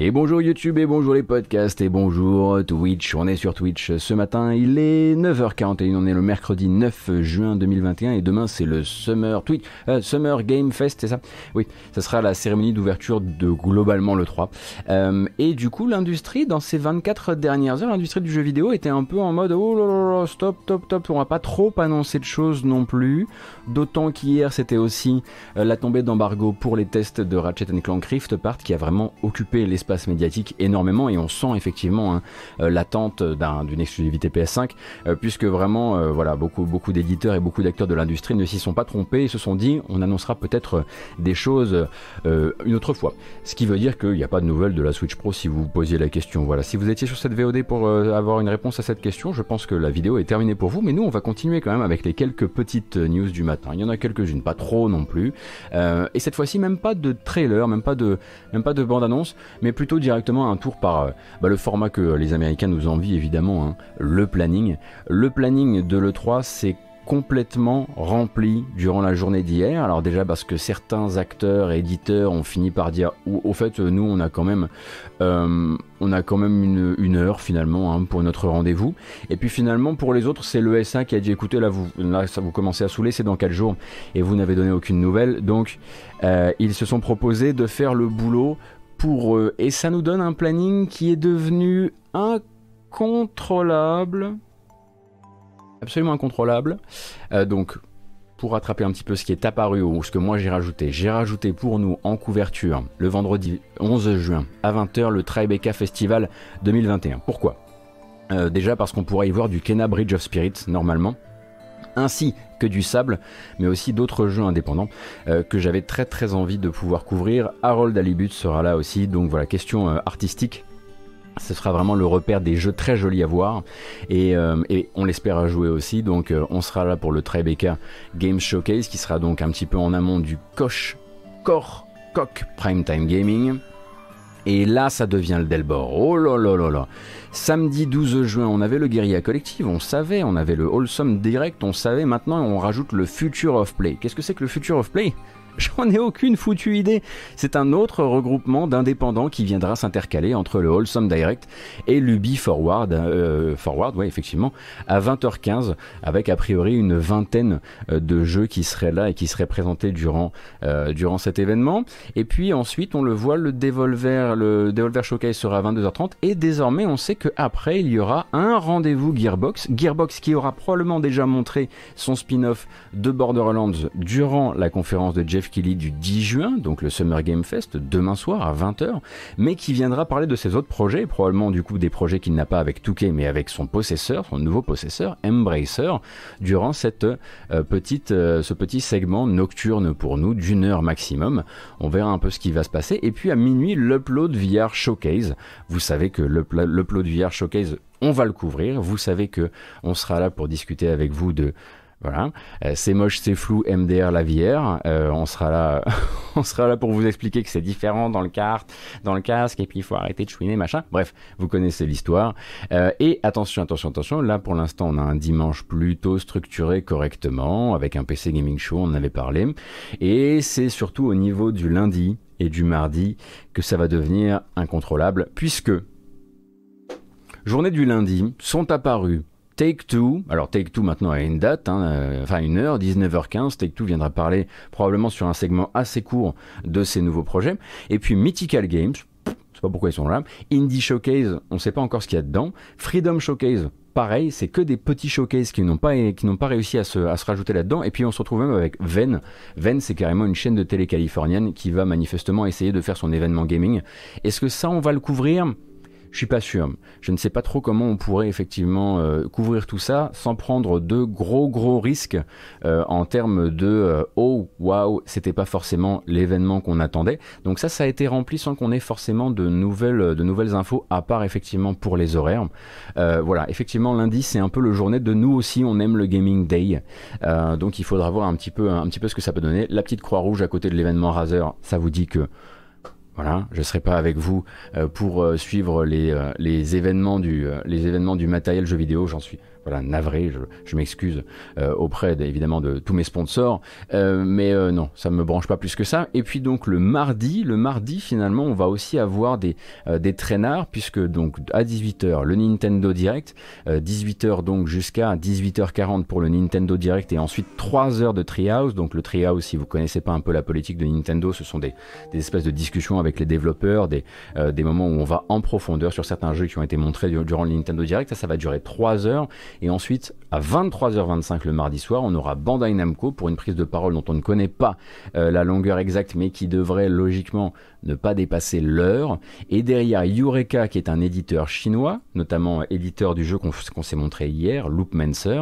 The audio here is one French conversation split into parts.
Et bonjour YouTube et bonjour les podcasts et bonjour Twitch. On est sur Twitch ce matin, il est 9h41, on est le mercredi 9 juin 2021 et demain c'est le Summer Twitch euh, Summer Game Fest, c'est ça? Oui, ça sera la cérémonie d'ouverture de globalement le 3. Euh, et du coup, l'industrie dans ces 24 dernières heures, l'industrie du jeu vidéo était un peu en mode oh là là, stop, stop, stop, on va pas trop annoncer de choses non plus. D'autant qu'hier c'était aussi euh, la tombée d'embargo pour les tests de Ratchet Clank Rift Apart qui a vraiment occupé l'espace médiatique énormément et on sent effectivement hein, euh, l'attente d'une exclusivité PS5 euh, puisque vraiment euh, voilà beaucoup beaucoup d'éditeurs et beaucoup d'acteurs de l'industrie ne s'y sont pas trompés et se sont dit on annoncera peut-être des choses une autre fois. Ce qui veut dire qu'il n'y a pas de nouvelles de la Switch Pro si vous posiez la question. Voilà, si vous étiez sur cette VOD pour avoir une réponse à cette question, je pense que la vidéo est terminée pour vous, mais nous on va continuer quand même avec les quelques petites news du matin. Il y en a quelques-unes, pas trop non plus. et cette fois-ci même pas de trailer, même pas de même pas de bande annonce, mais plutôt directement un tour par euh, bah, le format que les Américains nous envient évidemment, hein, le planning. Le planning de l'E3, c'est complètement rempli durant la journée d'hier. Alors déjà parce que certains acteurs éditeurs ont fini par dire au fait nous on a quand même euh, on a quand même une, heure finalement hein, pour notre rendez-vous. Et puis finalement pour les autres c'est le SA qui a dit écoutez là vous là ça vous commencez à saouler c'est dans 4 jours et vous n'avez donné aucune nouvelle donc euh, ils se sont proposés de faire le boulot pour eux. Et ça nous donne un planning qui est devenu incontrôlable. Absolument incontrôlable. Euh, donc, pour rattraper un petit peu ce qui est apparu ou ce que moi j'ai rajouté, j'ai rajouté pour nous en couverture le vendredi 11 juin à 20h le Tribeca Festival 2021. Pourquoi? Euh, Déjà parce qu'on pourra y voir du Kena Bridge of Spirits normalement ainsi que du sable, mais aussi d'autres jeux indépendants euh, que j'avais très très envie de pouvoir couvrir. Harold Alibut sera là aussi, donc voilà, question euh, artistique. Ce sera vraiment le repère des jeux très jolis à voir et, euh, on l'espère jouer aussi. Donc on sera là pour le Tribeca Game Showcase qui sera donc un petit peu en amont du Koch Core Coq Primetime Gaming. Et là, ça devient le Delbor. Oh là là là là. Samedi 12 juin, on avait le Guerilla Collective, on savait, on avait le Wholesome Direct, on savait. Maintenant, on rajoute le Future of Play. Qu'est-ce que c'est que le Future of Play? J'en ai aucune foutue idée. C'est un autre regroupement d'indépendants qui viendra s'intercaler entre le Wholesome Direct et l'Ubi Forward, euh, Forward, ouais, effectivement, à 20h15, avec a priori une vingtaine euh, de jeux qui seraient là et qui seraient présentés durant, euh, durant cet événement. Et puis ensuite, on le voit, le Devolver, le Showcase sera à 22h30 et désormais, on sait qu'après, il y aura un rendez-vous Gearbox. Gearbox qui aura probablement déjà montré son spin-off de Borderlands durant la conférence de Jeff Kelly du 10 juin, donc le Summer Game Fest, demain soir à 20h, mais qui viendra parler de ses autres projets, probablement du coup des projets qu'il n'a pas avec Touquet, mais avec son possesseur, son nouveau possesseur, Embracer, durant euh, euh, ce petit segment nocturne pour nous d'une heure maximum. On verra un peu ce qui va se passer. Et puis à minuit, l'Upload VR Showcase. Vous savez que l'Upload VR Showcase on va le couvrir. Vous savez que on sera là pour discuter avec vous de voilà, euh, c'est moche, c'est flou, MDR la. Euh, on sera là, pour vous expliquer que c'est différent dans le dans le casque, et puis il faut arrêter de chouiner, machin. Bref, vous connaissez l'histoire. Euh, et attention, attention, attention. Là, pour l'instant, on a un dimanche plutôt structuré correctement, avec un PC gaming show, on en avait parlé. Et c'est surtout au niveau du lundi et du mardi que ça va devenir incontrôlable, puisque journée du lundi sont apparus Take Two, alors Take Two maintenant a une date, hein, euh, enfin une heure, 19h15, Take Two viendra parler probablement sur un segment assez court de ses nouveaux projets. Et puis Mythical Games, je sais pas pourquoi ils sont là. Indie Showcase, on sait pas encore ce qu'il y a dedans. Freedom Showcase, pareil, c'est que des petits showcases qui n'ont pas, pas réussi à se, à se rajouter là-dedans. Et puis on se retrouve même avec Ven. Ven, c'est carrément une chaîne de télé californienne qui va manifestement essayer de faire son événement gaming. Est-ce que ça, on va le couvrir? Je suis pas sûr. Je ne sais pas trop comment on pourrait effectivement euh, couvrir tout ça sans prendre de gros gros risques euh, en termes de euh, oh waouh c'était pas forcément l'événement qu'on attendait. Donc ça ça a été rempli sans qu'on ait forcément de nouvelles de nouvelles infos à part effectivement pour les horaires. voilà effectivement lundi c'est un peu le journée de nous aussi on aime le gaming day. donc il faudra voir un petit peu un petit peu ce que ça peut donner. La petite croix rouge à côté de l'événement Razer ça vous dit que voilà, je ne serai pas avec vous euh, pour euh, suivre les, euh, les, événements du, les événements du matériel jeu vidéo, j'en suis voilà, navré, je, m'excuse euh, auprès évidemment de tous mes sponsors, euh, mais euh, non, ça ne me branche pas plus que ça. Et puis donc le mardi, le mardi finalement, on va aussi avoir des, des traînards, puisque donc à 18h, le Nintendo Direct, 18h donc jusqu'à 18h40 pour le Nintendo Direct, et ensuite 3 heures de Treehouse. Donc le Treehouse, si vous connaissez pas un peu la politique de Nintendo, ce sont des, des espèces de discussions avec les développeurs, des, des moments où on va en profondeur sur certains jeux qui ont été montrés durant le Nintendo Direct. Ça, ça va durer 3 heures. Et ensuite, à 23h25 le mardi soir, on aura Bandai Namco pour une prise de parole dont on ne connaît pas euh, la longueur exacte, mais qui devrait logiquement ne pas dépasser l'heure. Et derrière Eureka, qui est un éditeur chinois, notamment éditeur du jeu qu'on s'est montré hier, Loopmancer.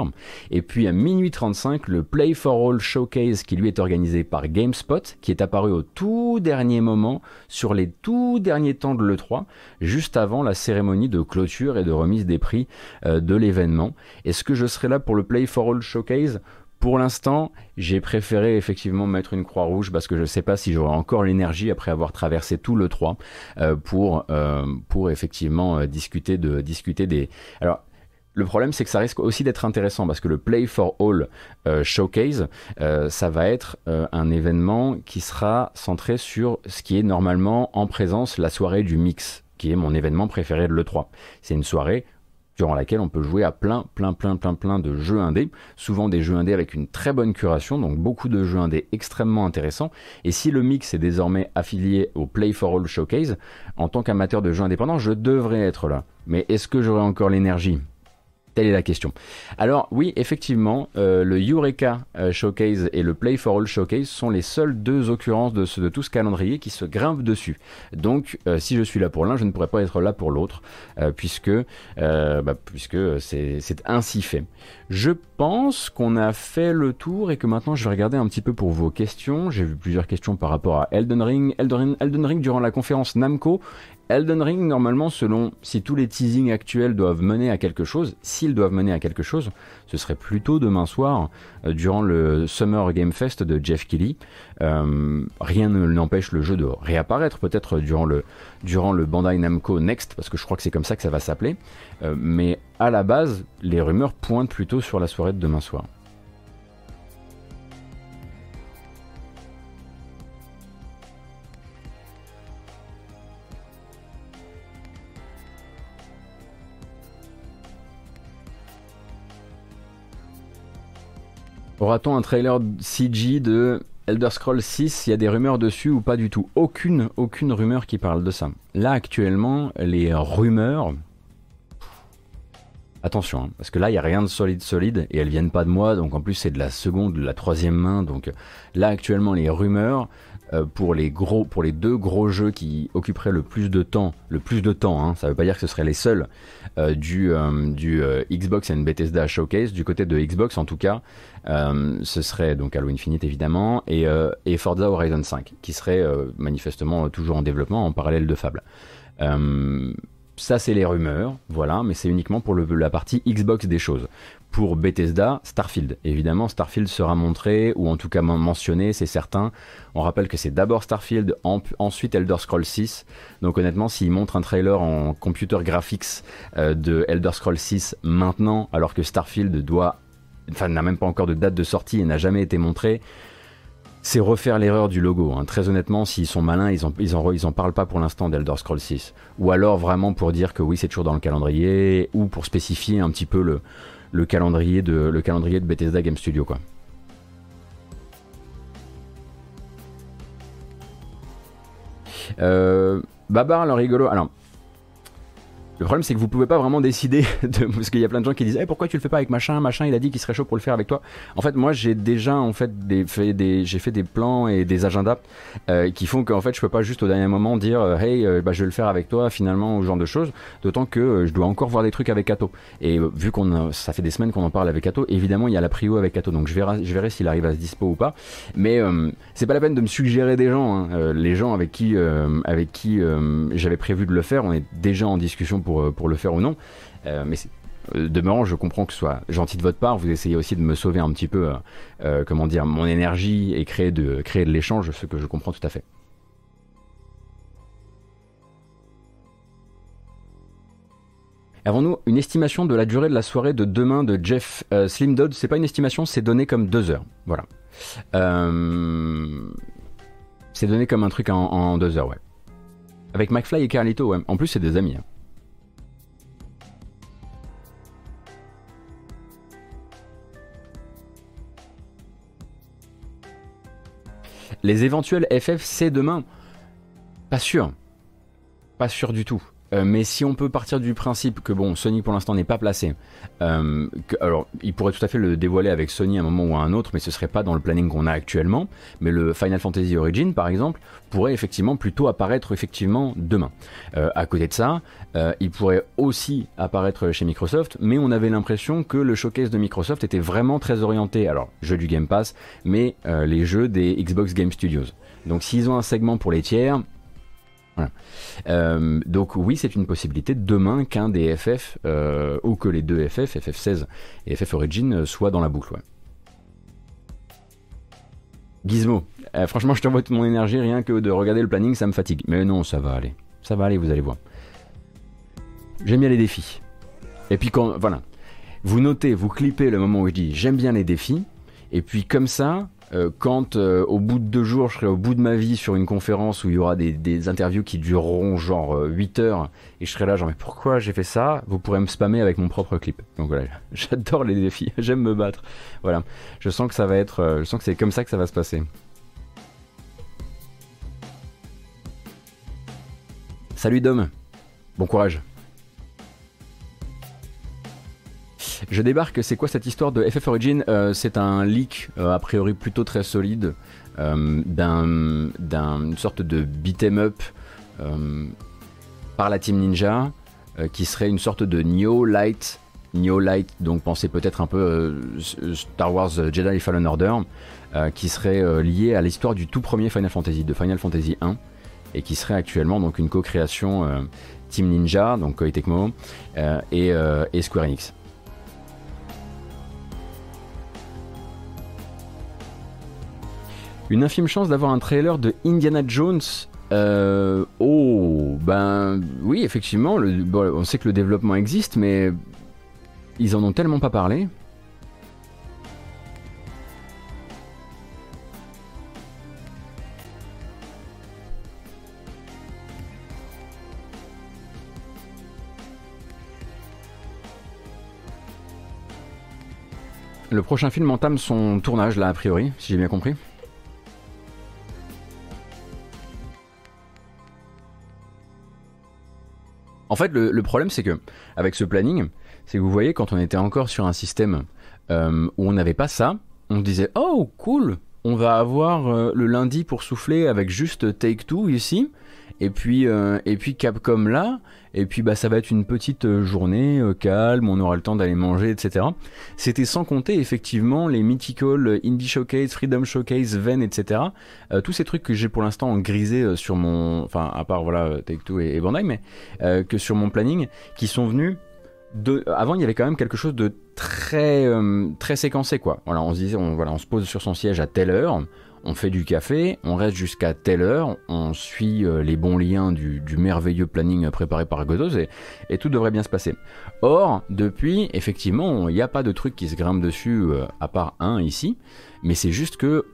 Et puis à minuit 35, le Play for All Showcase, qui lui est organisé par GameSpot, qui est apparu au tout dernier moment, sur les tout derniers temps de l'E3, juste avant la cérémonie de clôture et de remise des prix euh, de l'événement. Est-ce que je serai là pour le Play for All Showcase? Pour l'instant, j'ai préféré effectivement mettre une croix rouge parce que je ne sais pas si j'aurai encore l'énergie après avoir traversé tout le 3 euh, pour, euh, pour effectivement euh, discuter, de, discuter des... Alors, le problème, c'est que ça risque aussi d'être intéressant parce que le Play for All Showcase, ça va être un événement qui sera centré sur ce qui est normalement en présence la soirée du mix, qui est mon événement préféré de l'E3. C'est une soirée durant laquelle on peut jouer à plein, plein, plein, plein, plein de jeux indés, souvent des jeux indés avec une très bonne curation, donc beaucoup de jeux indés extrêmement intéressants. Et si le mix est désormais affilié au Play for All Showcase, en tant qu'amateur de jeux indépendants, je devrais être là. Mais est-ce que j'aurai encore l'énergie? Telle est la question. Alors oui, effectivement, euh, le Eureka euh, Showcase et le Play for All Showcase sont les seules deux occurrences de, tout ce calendrier qui se grimpent dessus. Donc euh, si je suis là pour l'un, je ne pourrais pas être là pour l'autre, puisque, bah, c'est ainsi fait. Je pense qu'on a fait le tour et que maintenant je vais regarder un petit peu pour vos questions. J'ai vu plusieurs questions par rapport à Elden Ring. Elden, Elden Ring durant la conférence Namco Elden Ring, normalement, selon si tous les teasings actuels doivent mener à quelque chose, s'ils doivent mener à quelque chose, ce serait plutôt demain soir, euh, durant le Summer Game Fest de Jeff Kelly. Euh, rien ne n'empêche le jeu de réapparaître, peut-être durant le, durant le Bandai Namco Next, parce que je crois que c'est comme ça que ça va s'appeler. Euh, mais à la base, les rumeurs pointent plutôt sur la soirée de demain soir. Aura-t-on un trailer CG de Elder Scrolls 6 Il y a des rumeurs dessus ou pas du tout? Aucune, aucune rumeur qui parle de ça. Là actuellement, les rumeurs. Attention, hein, parce que là, il n'y a rien de solide solide et elles viennent pas de moi, donc en plus c'est de la seconde, de la troisième main. Donc là actuellement, les rumeurs, euh, pour les gros, pour les deux gros jeux qui occuperaient le plus de temps, le plus de temps, hein, ça veut pas dire que ce seraient les seuls euh, du, euh, du Xbox and Bethesda Showcase. Du côté de Xbox, en tout cas, ce serait donc Halo Infinite évidemment et, et Forza Horizon 5, qui serait manifestement toujours en développement en parallèle de Fable. Ça, c'est les rumeurs, voilà, mais c'est uniquement pour la partie Xbox des choses pour Bethesda, Starfield. Évidemment, Starfield sera montré, ou en tout cas mentionné, c'est certain. On rappelle que c'est d'abord Starfield, ensuite Elder Scrolls 6. Donc honnêtement, s'ils montrent un trailer en computer graphics euh, de Elder Scrolls 6 maintenant, alors que Starfield doit, enfin, n'a même pas encore de date de sortie et n'a jamais été montré, c'est refaire l'erreur du logo. Hein. Très honnêtement, s'ils sont malins, ils en, ils en, ils en parlent pas pour l'instant d'Elder Scrolls 6. Ou alors vraiment pour dire que oui, c'est toujours dans le calendrier, ou pour spécifier un petit peu le, le calendrier de, le calendrier de Bethesda Game Studio. Quoi. Euh, Babar, le rigolo. Alors, le problème, c'est que vous pouvez pas vraiment décider de, parce qu'il y a plein de gens qui disent, eh, pourquoi tu le fais pas avec machin, machin, il a dit qu'il serait chaud pour le faire avec toi. En fait, moi, j'ai déjà, en fait, des, fait des, j'ai fait des plans et des agendas, euh, qui font qu'en fait, je peux pas juste au dernier moment dire, euh, hey, euh, bah, je vais le faire avec toi, finalement, ou ce genre de choses. D'autant que je dois encore voir des trucs avec Kato. Et vu qu'on, ça fait des semaines qu'on en parle avec Kato, évidemment, il y a la prio avec Kato. Donc, je verrai, je verrai s'il arrive à se dispo ou pas. Mais, c'est pas la peine de me suggérer des gens, hein. les gens avec qui, avec qui j'avais prévu de le faire, on est déjà en discussion euh, pour, le faire ou non. Euh, mais euh, demeurant, je comprends que ce soit gentil de votre part. Vous essayez aussi de me sauver un petit peu, comment dire, mon énergie et créer de, créer de l'échange, ce que je comprends tout à fait. Avons-nous une estimation de la durée de la soirée de demain de Jeff euh, Slim Dodd? C'est pas une estimation, c'est donné comme deux heures. Voilà. C'est donné comme un truc en, deux heures, ouais. Avec McFly et Carlito, ouais. En plus, c'est des amis. Hein. Les éventuels FFC demain Pas sûr. Pas sûr du tout. Euh, mais si on peut partir du principe que bon, Sony pour l'instant n'est pas placé, euh, alors il pourrait tout à fait le dévoiler avec Sony à un moment ou à un autre, mais ce serait pas dans le planning qu'on a actuellement. Mais le Final Fantasy Origin, par exemple, pourrait effectivement plutôt apparaître effectivement demain. Euh, à côté de ça, il pourrait aussi apparaître chez Microsoft, mais on avait l'impression que le showcase de Microsoft était vraiment très orienté, alors jeux du Game Pass, mais les jeux des Xbox Game Studios. Donc s'ils ont un segment pour les tiers, euh, donc oui, c'est une possibilité demain qu'un des FF, euh, ou que les deux FF, FF16 et FF Origin, euh, soient dans la boucle. Gizmo, franchement, je t'envoie toute mon énergie, rien que de regarder le planning, ça me fatigue. Mais non, ça va aller. Ça va aller, vous allez voir. J'aime bien les défis. Et puis quand, voilà, vous notez, vous clippez le moment où je dis j'aime bien les défis, et puis comme ça, euh, quand euh, au bout de deux jours je serai au bout de ma vie sur une conférence où il y aura des, interviews qui dureront genre 8 euh, heures et je serai là genre mais pourquoi j'ai fait ça? Vous pourrez me spammer avec mon propre clip. Donc voilà j'adore les défis j'aime me battre. Voilà. Je sens que ça va être je sens que c'est comme ça que ça va se passer. Salut Dom. Bon courage Je débarque, c'est quoi cette histoire de FF Origin euh, C'est un leak, euh, a priori plutôt très solide, euh, d'une sorte de beat'em up par la Team Ninja, qui serait une sorte de Neo Light. Neo Light, donc pensez peut-être un peu Star Wars Jedi Fallen Order, qui serait lié à l'histoire du tout premier Final Fantasy, de Final Fantasy 1, et qui serait actuellement donc une co-création Team Ninja, donc Koei et Square Enix. Une infime chance d'avoir un trailer de Indiana Jones. Euh, oh, ben oui, effectivement, on sait que le développement existe, mais ils en ont tellement pas parlé. Le prochain film entame son tournage là a priori, si j'ai bien compris. En fait, le, problème, c'est que avec ce planning, c'est que vous voyez, quand on était encore sur un système euh, où on n'avait pas ça, on disait oh cool, on va avoir euh, le lundi pour souffler avec juste Take Two ici, et puis euh, et puis Capcom là, et puis bah ça va être une petite euh, journée euh, calme, on aura le temps d'aller manger, etc. C'était sans compter effectivement les mythical Indie Showcase, Freedom Showcase, Ven, etc. tous ces trucs que j'ai pour l'instant grisé sur mon, enfin à part voilà Take Two et, Bandai, mais que sur mon planning, qui sont venus avant il y avait quand même quelque chose de très très séquencé quoi. Voilà, on se disait on, voilà, on se pose sur son siège à telle heure, on fait du café, on reste jusqu'à telle heure, on suit euh, les bons liens du, merveilleux planning préparé par Godot et, tout devrait bien se passer. Or, depuis, effectivement, il n'y a pas de truc qui se grimpe dessus euh, à part un ici, mais c'est juste que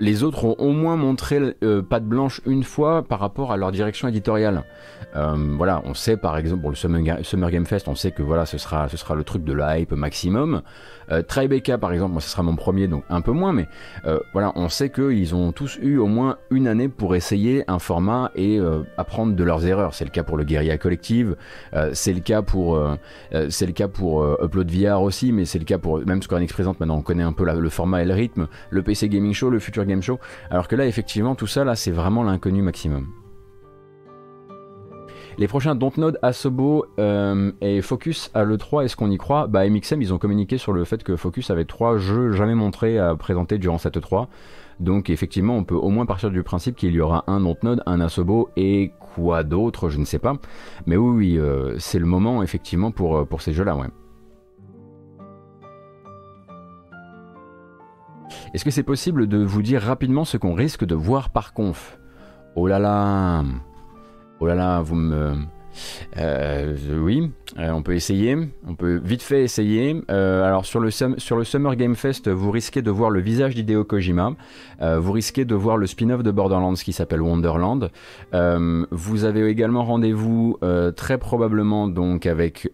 les autres ont au moins montré euh, patte blanche une fois par rapport à leur direction éditoriale. Euh, voilà, on sait par exemple pour le Summer, Game Fest, on sait que voilà, ce sera, ce sera le truc de la hype maximum. Euh, Tribeca par exemple, moi ce sera mon premier, donc un peu moins, mais euh, voilà, on sait qu'ils ont tous eu au moins une année pour essayer un format et apprendre de leurs erreurs. C'est le cas pour le Guerilla Collective, c'est le cas pour, c'est le cas pour Upload VR aussi, mais c'est le cas pour même Square Enix présente. Maintenant, on connaît un peu le format et le rythme, le PC Gaming Show, le Future Game Show. Alors que là, effectivement, tout ça, là, c'est vraiment l'inconnu maximum. Les prochains Dontnod, Asobo euh, et Focus à l'E3, est-ce qu'on y croit? Bah MXM, ils ont communiqué sur le fait que Focus avait trois jeux jamais montrés à présenter durant cette E3. Donc effectivement, on peut au moins partir du principe qu'il y aura un Dontnod, un Asobo et quoi d'autre, je ne sais pas. Mais oui, oui euh, c'est le moment effectivement pour, euh, pour ces jeux-là, ouais. Est-ce que c'est possible de vous dire rapidement ce qu'on risque de voir par conf? Oh là là Oh là là, vous me... Euh, oui, euh, on peut essayer. On peut vite fait essayer. Euh, alors sur le, Summer Game Fest, vous risquez de voir le visage d'Hideo Kojima. vous risquez de voir le spin-off de Borderlands qui s'appelle Wonderland. vous avez également rendez-vous très probablement donc avec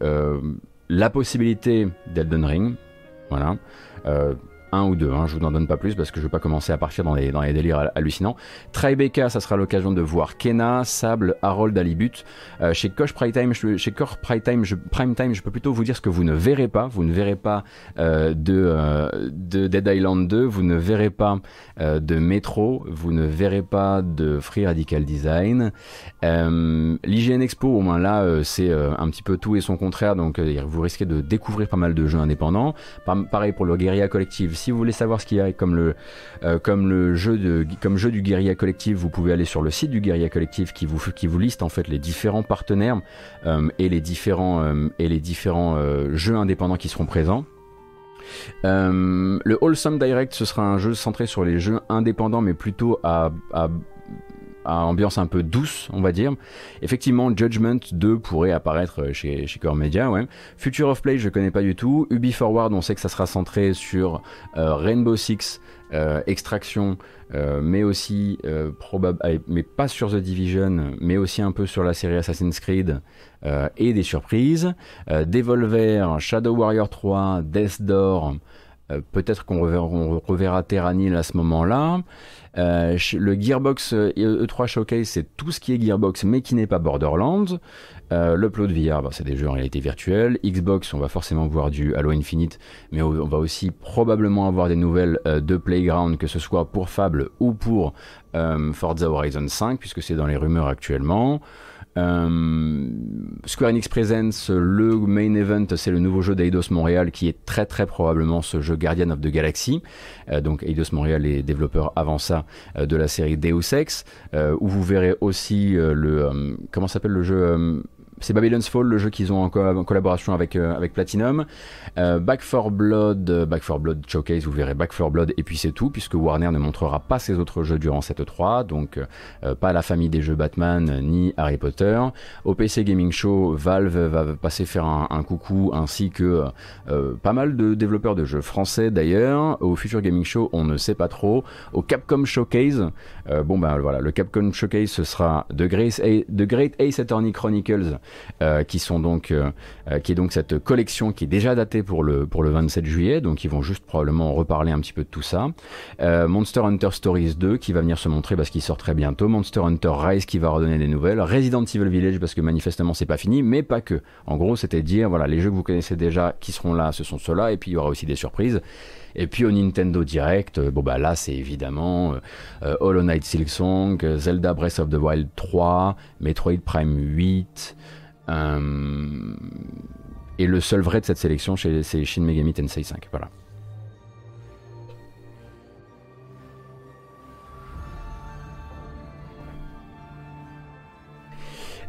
la possibilité d'Elden Ring. Voilà un ou deux, hein, je vous en donne pas plus parce que je veux pas commencer à partir dans les, dans les délires hallucinants. Tribeca, ça sera l'occasion de voir Kena, Sable, Harold Alibut. Euh, chez Koch Prime Time, je, chez Koch Prime Time, je, Prime Time, je peux plutôt vous dire ce que vous ne verrez pas. Vous ne verrez pas euh, de, euh, de Dead Island 2, vous ne verrez pas de Metro, vous ne verrez pas de Free Radical Design. L'IGN Expo, au moins là, c'est un petit peu tout et son contraire, donc vous risquez de découvrir pas mal de jeux indépendants. Pareil pour le Guerilla Collective si vous voulez savoir ce qu'il y a comme le, euh, comme le jeu, de, comme jeu du Guerilla Collective, vous pouvez aller sur le site du Guerilla Collective qui vous, qui vous liste en fait les différents partenaires euh, et les différents, euh, et les différents jeux indépendants qui seront présents. le Wholesome Direct, ce sera un jeu centré sur les jeux indépendants, mais plutôt à à ambiance un peu douce, on va dire. Effectivement, Judgment 2 pourrait apparaître chez, chez Core Media, ouais. Future of Play, je connais pas du tout. Ubi Forward, on sait que ça sera centré sur euh, Rainbow Six, euh, Extraction, euh, mais aussi mais pas sur The Division, mais aussi un peu sur la série Assassin's Creed et des surprises. Devolver, Shadow Warrior 3, Death Door. Peut-être qu'on reverra, Terranil à ce moment-là. Euh, le Gearbox E3 euh, e Showcase, c'est tout ce qui est Gearbox, mais qui n'est pas Borderlands. Euh, L'upload VR, bah, c'est des jeux en réalité virtuelle. Xbox, on va forcément voir du Halo Infinite, mais on va aussi probablement avoir des nouvelles de Playground, que ce soit pour Fable ou pour Forza Horizon 5, puisque c'est dans les rumeurs actuellement. Euh, Square Enix Presents, le main event, c'est le nouveau jeu d'Eidos Montréal qui est très très probablement ce jeu Guardian of the Galaxy. Euh, donc Eidos Montréal est développeur avant ça euh, de la série Deus Ex, où vous verrez aussi le comment s'appelle le jeu c'est Babylon's Fall, le jeu qu'ils ont en, collaboration avec, euh, Platinum. Euh, Back 4 Blood, euh, Back 4 Blood Showcase, vous verrez Back 4 Blood et puis c'est tout, puisque Warner ne montrera pas ses autres jeux durant cette 3, donc pas la famille des jeux Batman ni Harry Potter. Au PC Gaming Show, Valve va passer faire un, coucou, ainsi que pas mal de développeurs de jeux français d'ailleurs. Au Future Gaming Show, on ne sait pas trop. Au Capcom Showcase, bon ben voilà, le Capcom Showcase ce sera The Great, The Great Ace Attorney Chronicles euh, qui sont donc euh, euh, qui est donc cette collection qui est déjà datée pour le pour le 27 juillet, donc ils vont juste probablement reparler un petit peu de tout ça. Monster Hunter Stories 2 qui va venir se montrer parce qu'il sort très bientôt. Monster Hunter Rise qui va redonner des nouvelles. Resident Evil Village parce que manifestement c'est pas fini, mais pas que. En gros, c'était dire voilà les jeux que vous connaissez déjà qui seront là, ce sont ceux-là, et puis il y aura aussi des surprises. Et puis au Nintendo Direct, bon bah là c'est évidemment Hollow Knight Silksong, Zelda Breath of the Wild 3, Metroid Prime 8, euh, et le seul vrai de cette sélection, c'est Shin Megami Tensei 5. Voilà.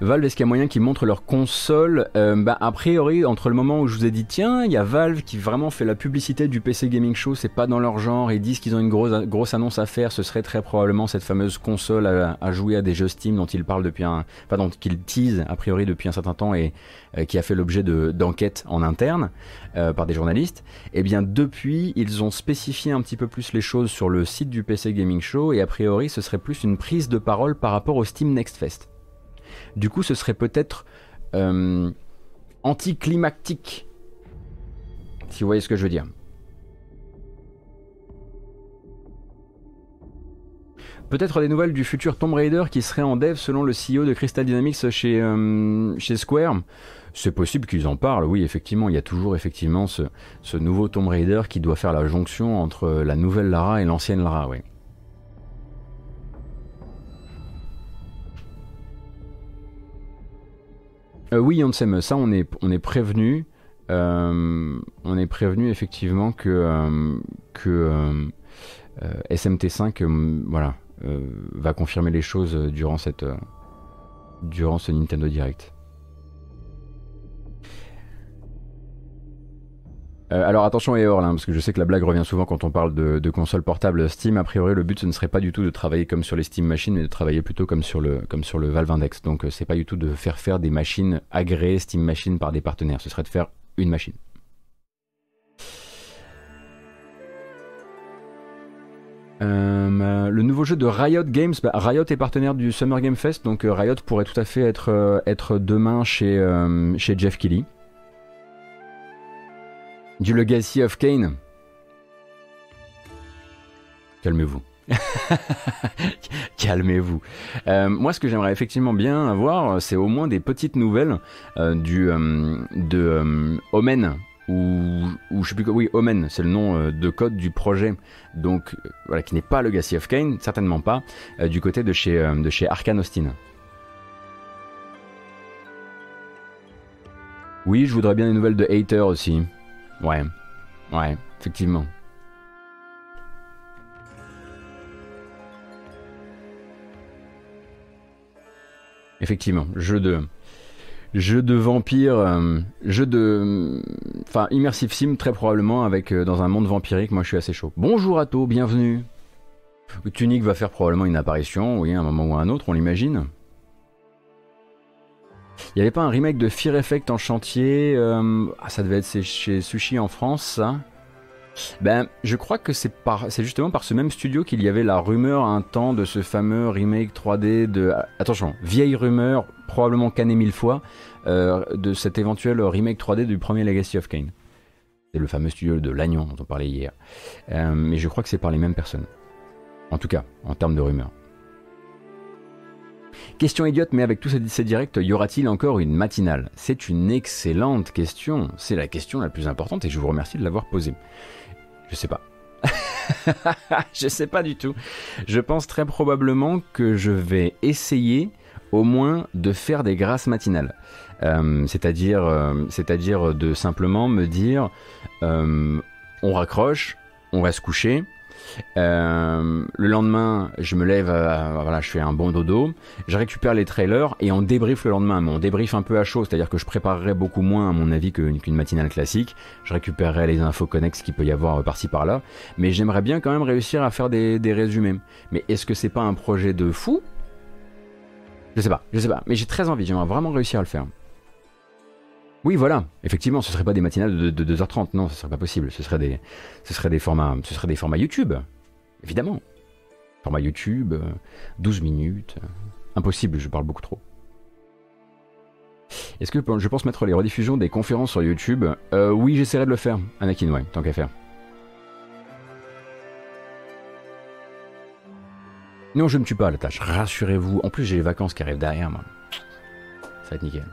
Valve, est-ce qu'il y a moyen qu'ils montrent leur console euh, bah, A priori, entre le moment où je vous ai dit, tiens, il y a Valve qui vraiment fait la publicité du PC Gaming Show, c'est pas dans leur genre, ils disent qu'ils ont une grosse, grosse annonce à faire, ce serait très probablement cette fameuse console à, jouer à des jeux Steam dont ils parlent depuis un. Enfin, dont ils teasent a priori depuis un certain temps et euh, qui a fait l'objet d'enquêtes en interne euh, par des journalistes. Et eh bien, depuis, ils ont spécifié un petit peu plus les choses sur le site du PC Gaming Show et a priori, ce serait plus une prise de parole par rapport au Steam Next Fest. Du coup, ce serait peut-être euh, anticlimactique. Si vous voyez ce que je veux dire. Peut-être des nouvelles du futur Tomb Raider qui serait en dev selon le CEO de Crystal Dynamics chez, euh, chez Square. C'est possible qu'ils en parlent, oui, effectivement. Il y a toujours effectivement ce, ce, nouveau Tomb Raider qui doit faire la jonction entre la nouvelle Lara et l'ancienne Lara, oui. Euh, oui, Ansem, ça on est, on est prévenu. Euh, on est prévenu effectivement que, euh, que SMT5 voilà, va confirmer les choses durant, cette, durant ce Nintendo Direct. Euh, alors attention et hors, parce que je sais que la blague revient souvent quand on parle de, de console portable Steam. A priori, le but ce ne serait pas du tout de travailler comme sur les Steam Machines, mais de travailler plutôt comme sur le, comme Valve Index. Donc c'est pas du tout de faire faire des machines agréées Steam Machines par des partenaires. Ce serait de faire une machine. Euh, le nouveau jeu de Riot Games, bah, Riot est partenaire du Summer Game Fest, donc euh, Riot pourrait tout à fait être, euh, être demain chez, chez Jeff Kelly. Du Legacy of Kane. Calmez-vous. Calmez-vous. moi, ce que j'aimerais effectivement bien avoir, c'est au moins des petites nouvelles du, de Omen, ou, je sais plus quoi, oui, Omen, c'est le nom euh, de code du projet, donc euh, voilà, qui n'est pas Legacy of Kane, certainement pas, euh, du côté de chez, de Arkane Austin. Oui, je voudrais bien des nouvelles de Hater aussi. Ouais, ouais, effectivement. Effectivement, jeu de jeu de vampire, euh, jeu de, enfin immersive sim très probablement avec euh, dans un monde vampirique. Moi, je suis assez chaud. Bonjour Atto, bienvenue. Tunic va faire probablement une apparition, oui, à un moment ou à un autre, on l'imagine. Il n'y avait pas un remake de Fear Effect en chantier euh, ah, Ça devait être chez Sushi en France, ça ben, je crois que c'est par, c'est justement par ce même studio qu'il y avait la rumeur un temps de ce fameux remake 3D de, attention, vieille rumeur, probablement cannée mille fois, euh, de cet éventuel remake 3D du premier Legacy of Kane. C'est le fameux studio de Lannion dont on parlait hier. Euh, mais je crois que c'est par les mêmes personnes. En tout cas, en termes de rumeurs. Question idiote, mais avec tous ces directs, y aura-t-il encore une matinale? C'est une excellente question. C'est la question la plus importante et je vous remercie de l'avoir posée. Je sais pas. je sais pas du tout. Je pense très probablement que je vais essayer au moins de faire des grâces matinales. Euh, c'est-à-dire, euh, c'est-à-dire de simplement me dire, euh, on raccroche, on va se coucher, euh, le lendemain, je me lève, euh, voilà, je fais un bon dodo, je récupère les trailers et on débrief le lendemain. Mais on débrief un peu à chaud, c'est-à-dire que je préparerai beaucoup moins, à mon avis, qu'une matinale classique. Je récupérerai les infos connexes qu'il peut y avoir euh, par-ci par-là. Mais j'aimerais bien quand même réussir à faire des, des résumés. Mais est-ce que c'est pas un projet de fou? Je sais pas, je sais pas. Mais j'ai très envie, j'aimerais vraiment réussir à le faire. Oui, voilà. Effectivement, ce ne serait pas des matinales de, 2h30. Non, ce serait pas possible. Ce serait des, ce serait des formats, ce serait des formats YouTube. Évidemment. Format YouTube, 12 minutes. Impossible, je parle beaucoup trop. Est-ce que je pense mettre les rediffusions des conférences sur YouTube? Euh, Oui, j'essaierai de le faire, Anakin, ouais, tant qu'à faire. Non, je ne me tue pas à la tâche, rassurez-vous. En plus, j'ai les vacances qui arrivent derrière, moi. Ça va être nickel.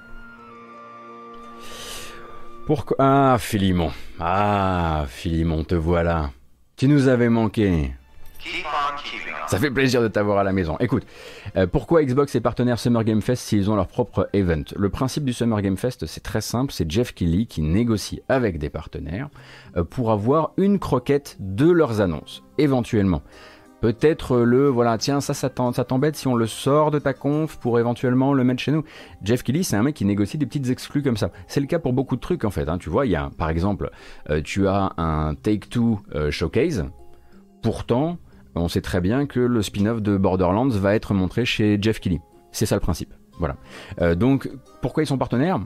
Pourquoi? Ah, Philimon. Ah, Philimon, te voilà. Tu nous avais manqué. Ça fait plaisir de t'avoir à la maison. Écoute, euh, pourquoi Xbox est partenaire Summer Game Fest s'ils ont leur propre event? Le principe du Summer Game Fest, c'est très simple, c'est Jeff Kelly qui négocie avec des partenaires euh, pour avoir une croquette de leurs annonces, éventuellement. Peut-être le, voilà, tiens, ça, ça t'embête si on le sort de ta conf pour éventuellement le mettre chez nous. Jeff Kelly, c'est un mec qui négocie des petites exclus comme ça. C'est le cas pour beaucoup de trucs en fait. Hein. Tu vois, il y a, par exemple, euh, tu as un Take-Two euh, Showcase. Pourtant, on sait très bien que le spin-off de Borderlands va être montré chez Jeff Kelly. C'est ça le principe. Voilà. Euh, donc, pourquoi ils sont partenaires?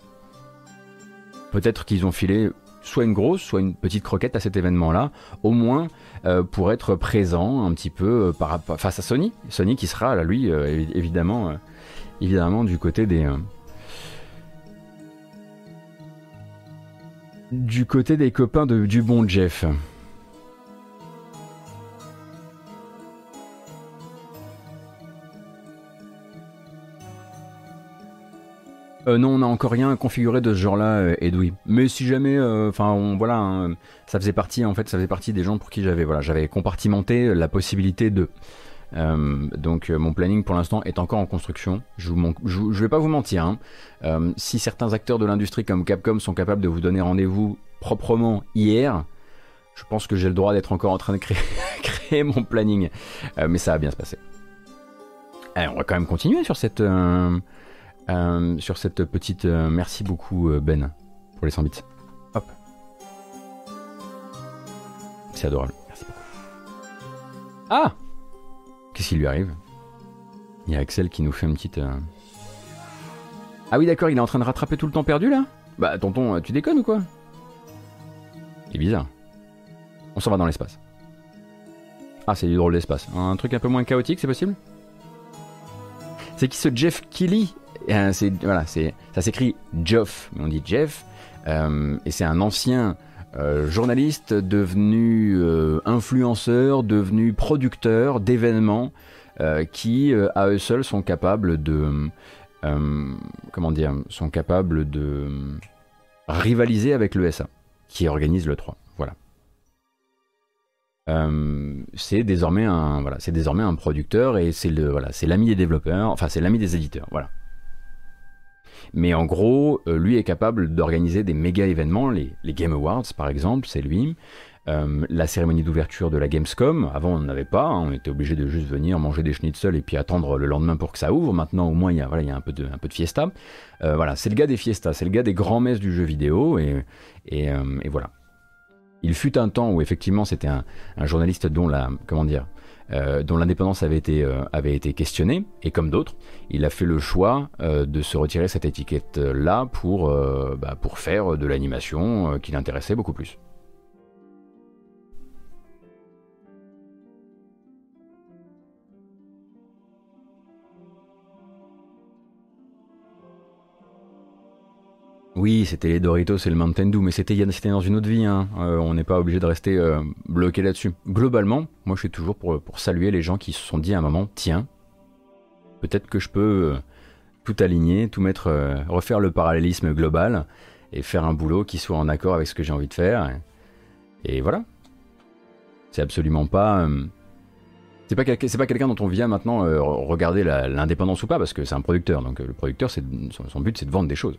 Peut-être qu'ils ont filé soit une grosse, soit une petite croquette à cet événement-là, au moins euh, pour être présent un petit peu euh, face à Sony. Sony qui sera, là, lui, euh, évidemment, évidemment, du côté des. du côté des copains de, du bon Jeff. Euh, non, on n'a encore rien configuré de ce genre-là, euh, Edoui. Mais si jamais, euh, enfin, voilà, hein, ça faisait partie, en fait, ça faisait partie des gens pour qui j'avais, voilà, j'avais compartimenté la possibilité de. donc mon planning pour l'instant est encore en construction. Je, ne vais pas vous mentir. Hein. si certains acteurs de l'industrie comme Capcom sont capables de vous donner rendez-vous proprement hier, je pense que j'ai le droit d'être encore en train de créer, créer mon planning. mais ça va bien se passer. Allez, on va quand même continuer sur cette euh, sur cette petite. Euh, merci beaucoup, euh, Ben, pour les 100 bits. Hop. c'est adorable. Merci beaucoup. Ah Qu'est-ce qui lui arrive? Il y a Axel qui nous fait une petite. Euh, ah oui, d'accord, il est en train de rattraper tout le temps perdu là? Bah, tonton, tu déconnes ou quoi? C'est bizarre. On s'en va dans l'espace. Ah, c'est du drôle d'espace. Un truc un peu moins chaotique, c'est possible? C'est qui ce Jeff Kelly euh, ça s'écrit Geoff, mais on dit Jeff, euh, et c'est un ancien euh, journaliste devenu influenceur, devenu producteur d'événements qui à eux seuls sont capables de comment dire, sont capables de rivaliser avec l'ESA qui organise le 3. Voilà. c'est désormais un voilà, c'est désormais un producteur et c'est le voilà, c'est l'ami des développeurs, enfin c'est l'ami des éditeurs, voilà. Mais en gros, euh, lui est capable d'organiser des méga événements, les, Game Awards par exemple, c'est lui. Euh, la cérémonie d'ouverture de la Gamescom, avant on n'avait pas, hein, on était obligé de juste venir manger des schnitzels et puis attendre le lendemain pour que ça ouvre. Maintenant au moins il y a, voilà, un, peu de, fiesta. Euh, voilà, c'est le gars des fiestas, c'est le gars des grands messes du jeu vidéo et, et, voilà. Il fut un temps où effectivement c'était un, un, journaliste dont la, comment dire, euh, dont l'indépendance avait été, euh, avait été questionnée, et comme d'autres, il a fait le choix euh, de se retirer cette étiquette-là pour, bah, pour faire de l'animation qui l'intéressait beaucoup plus. Oui, c'était les Doritos et le Mountain Dew, mais c'était dans une autre vie. Hein. Euh, on n'est pas obligé de rester euh, bloqué là-dessus. Globalement, moi je suis toujours pour, saluer les gens qui se sont dit à un moment tiens, peut-être que je peux euh, tout aligner, tout mettre, refaire le parallélisme global et faire un boulot qui soit en accord avec ce que j'ai envie de faire. Et, voilà. C'est absolument pas. c'est pas, pas quelqu'un dont on vient maintenant regarder l'indépendance ou pas, parce que c'est un producteur. Donc le producteur, son but, c'est de vendre des choses.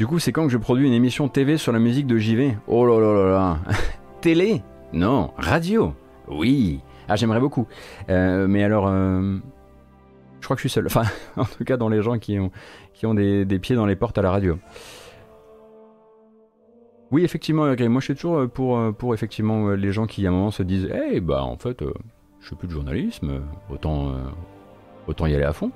Du coup, c'est quand que je produis une émission TV sur la musique de JV Oh là là là là Télé? Non, radio Oui Ah, j'aimerais beaucoup. Euh, mais alors, euh, je crois que je suis seul. Enfin, en tout cas, dans les gens qui ont, qui ont des, pieds dans les portes à la radio. Oui, effectivement, moi je suis toujours pour, pour effectivement les gens qui à un moment se disent Eh hey, bah en fait, euh, je fais plus de journalisme, autant, autant y aller à fond.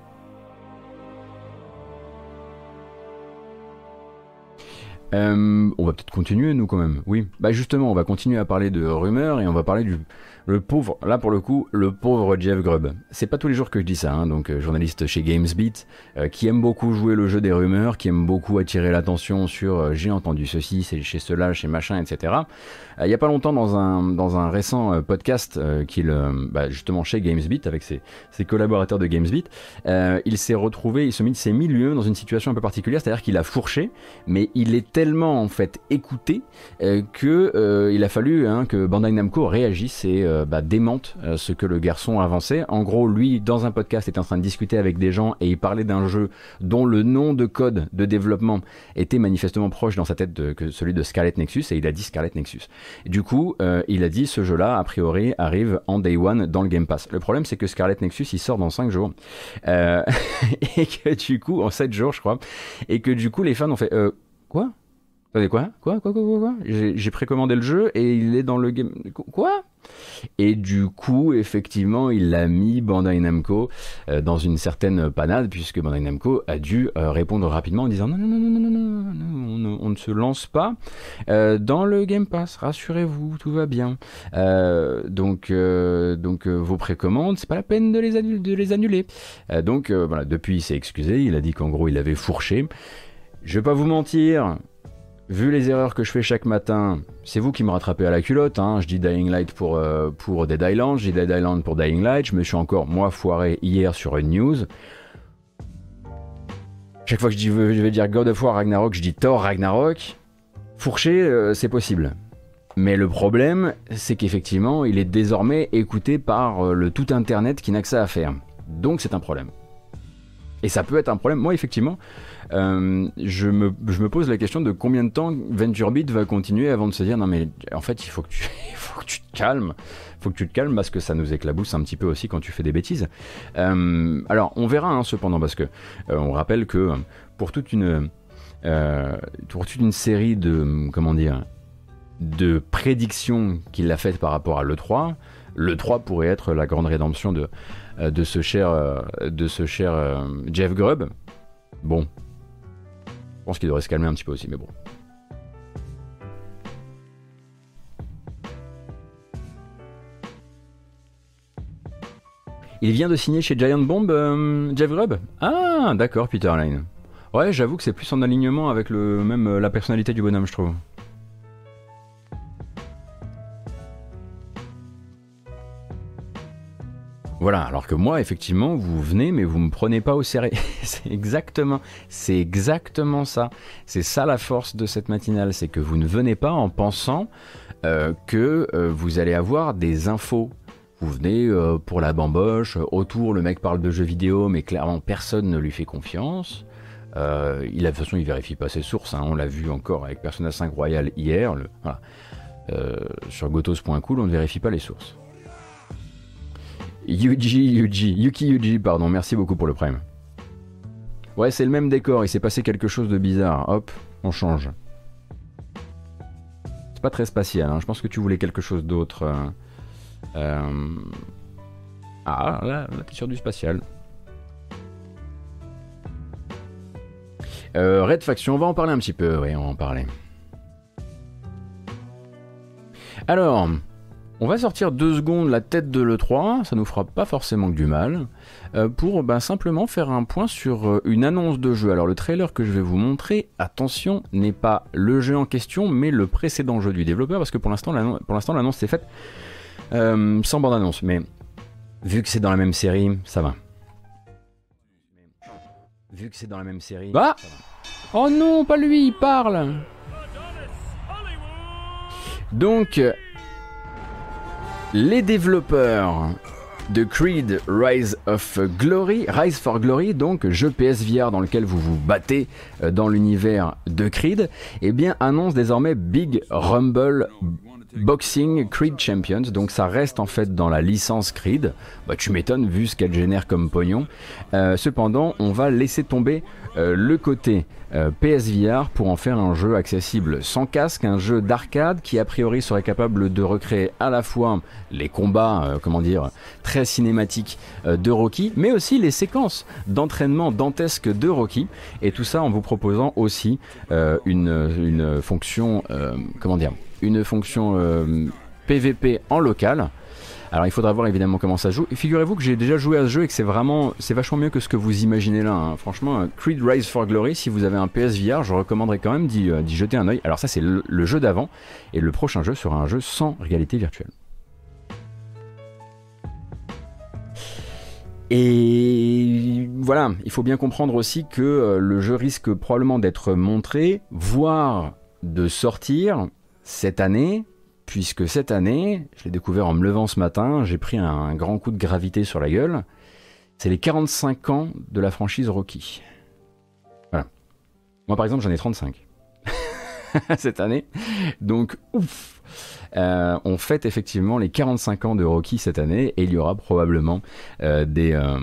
Euh, on va peut-être continuer, nous, quand même. Oui. Bah, justement, on va continuer à parler de rumeurs et on va parler du le pauvre, là pour le coup, le pauvre Jeff Grubb. C'est pas tous les jours que je dis ça, hein, donc euh, journaliste chez GamesBeat, euh, qui aime beaucoup jouer le jeu des rumeurs, qui aime beaucoup attirer l'attention sur j'ai entendu ceci, c'est chez cela, chez machin, etc. il y a pas longtemps, dans un, dans un récent podcast qu'il, bah, justement chez GamesBeat, avec ses, ses collaborateurs de GamesBeat, il s'est retrouvé, il s'est mis, mis lui-même dans une situation un peu particulière, c'est-à-dire qu'il a fourché, mais il est tellement en fait écouté que il a fallu hein, que Bandai Namco réagisse et euh, bah, démente euh, ce que le garçon avançait. En gros, lui, dans un podcast, était en train de discuter avec des gens et il parlait d'un jeu dont le nom de code de développement était manifestement proche dans sa tête que celui de Scarlet Nexus et il a dit Scarlet Nexus. du coup, euh, il a dit ce jeu-là, a priori, arrive en day one dans le Game Pass. Le problème, c'est que Scarlet Nexus, il sort dans 5 jours. et que du coup, en 7 jours, je crois, et que du coup, les fans ont fait quoi? Quoi? Quoi? Quoi? Quoi? Quoi, quoi? J'ai précommandé le jeu et il est dans le game. Quoi? Et du coup, effectivement, il a mis Bandai Namco euh, dans une certaine panade, puisque Bandai Namco a dû euh, répondre rapidement en disant non, non, non, non, non, non, on, ne se lance pas euh, dans le Game Pass, rassurez-vous, tout va bien. donc, donc vos précommandes, c'est pas la peine de les, de les annuler. donc, voilà, depuis, il s'est excusé, il a dit qu'en gros, il avait fourché. Je vais pas vous mentir, Vu les erreurs que je fais chaque matin, c'est vous qui me rattrapez à la culotte. Hein. Je dis Dying Light pour, euh, pour Dead Island, je dis Dead Island pour Dying Light. Je me suis encore, moi, foiré hier sur une news. Chaque fois que je, veux, je vais dire God of War Ragnarok, je dis Thor Ragnarok. Fourcher, euh, c'est possible. Mais le problème, c'est qu'effectivement, il est désormais écouté par euh, le tout Internet qui n'a que ça à faire. Donc c'est un problème. Et ça peut être un problème. Moi, effectivement, euh, je, me, pose la question de combien de temps VentureBeat va continuer avant de se dire non mais en fait il faut que tu, faut que tu te calmes. Faut que tu te calmes parce que ça nous éclabousse un petit peu aussi quand tu fais des bêtises. Euh, alors, on verra hein, cependant parce que on rappelle que pour toute une pour toute une série de comment dire de prédictions qu'il a faites par rapport à l'E3, l'E3 pourrait être la grande rédemption de, de ce cher, de ce cher Jeff Grubb. Bon, je pense qu'il devrait se calmer un petit peu aussi, mais bon. Il vient de signer chez Giant Bomb, euh, Jeff Grubb? Ah, d'accord, Peter Line. Ouais, j'avoue que c'est plus en alignement avec le même euh, la personnalité du bonhomme, je trouve. Voilà, alors que moi, effectivement, vous venez, mais vous me prenez pas au sérieux. c'est exactement, c'est exactement ça. C'est ça la force de cette matinale, c'est que vous ne venez pas en pensant euh, que euh, vous allez avoir des infos. Vous venez euh, pour la bamboche, autour le mec parle de jeux vidéo, mais clairement personne ne lui fait confiance. il de toute façon, il vérifie pas ses sources. Hein. on l'a vu encore avec Persona 5 Royal hier. Sur gotos.cool, on ne vérifie pas les sources. Yuji, Yuji, Yuki Yuji, pardon, merci beaucoup pour le prime. Ouais, c'est le même décor, il s'est passé quelque chose de bizarre. Hop, on change. C'est pas très spatial, hein. je pense que tu voulais quelque chose d'autre. Euh, euh, ah, là, là t'es sur du spatial. Euh, Red Faction, on va en parler un petit peu, oui, on va en parler. Alors, on va sortir deux secondes la tête de l'E3, ça nous fera pas forcément que du mal, euh, pour ben, simplement faire un point sur euh, une annonce de jeu. Alors le trailer que je vais vous montrer, attention, n'est pas le jeu en question, mais le précédent jeu du développeur, parce que pour l'instant l'annonce s'est faite euh, sans bande-annonce. Mais vu que c'est dans la même série, ça va. Vu que c'est dans la même série... Bah Oh non, pas lui, il parle donc, les développeurs de Creed Rise of Glory, Rise for Glory, donc jeu PSVR dans lequel vous vous battez euh, dans l'univers de Creed, eh bien désormais Big Rumble Boxing Creed Champions, donc ça reste en fait dans la licence Creed. Bah, tu m'étonnes vu ce qu'elle génère comme pognon. Euh, cependant, on va laisser tomber euh, le côté euh, PSVR pour en faire un jeu accessible sans casque, un jeu d'arcade qui a priori serait capable de recréer à la fois les combats, comment dire, très cinématiques de Rocky, mais aussi les séquences d'entraînement dantesque de Rocky, et tout ça en vous proposant aussi une, une, fonction, comment dire, une fonction PVP en local. Alors il faudra voir évidemment comment ça joue. Figurez-vous que j'ai déjà joué à ce jeu et que c'est vraiment, c'est vachement mieux que ce que vous imaginez là. Hein. Franchement, euh, Creed Rise for Glory, si vous avez un PSVR, je recommanderais quand même d'y, euh, jeter un oeil. Alors ça c'est le, jeu d'avant et le prochain jeu sera un jeu sans réalité virtuelle. Et voilà, il faut bien comprendre aussi que euh, le jeu risque probablement d'être montré, voire de sortir cette année, puisque cette année, je l'ai découvert en me levant ce matin, j'ai pris un grand coup de gravité sur la gueule. C'est les 45 ans de la franchise Rocky. Voilà. Moi par exemple j'en ai 35 cette année. Donc ouf euh, on fête effectivement les 45 ans de Rocky cette année et il y aura probablement euh, euh,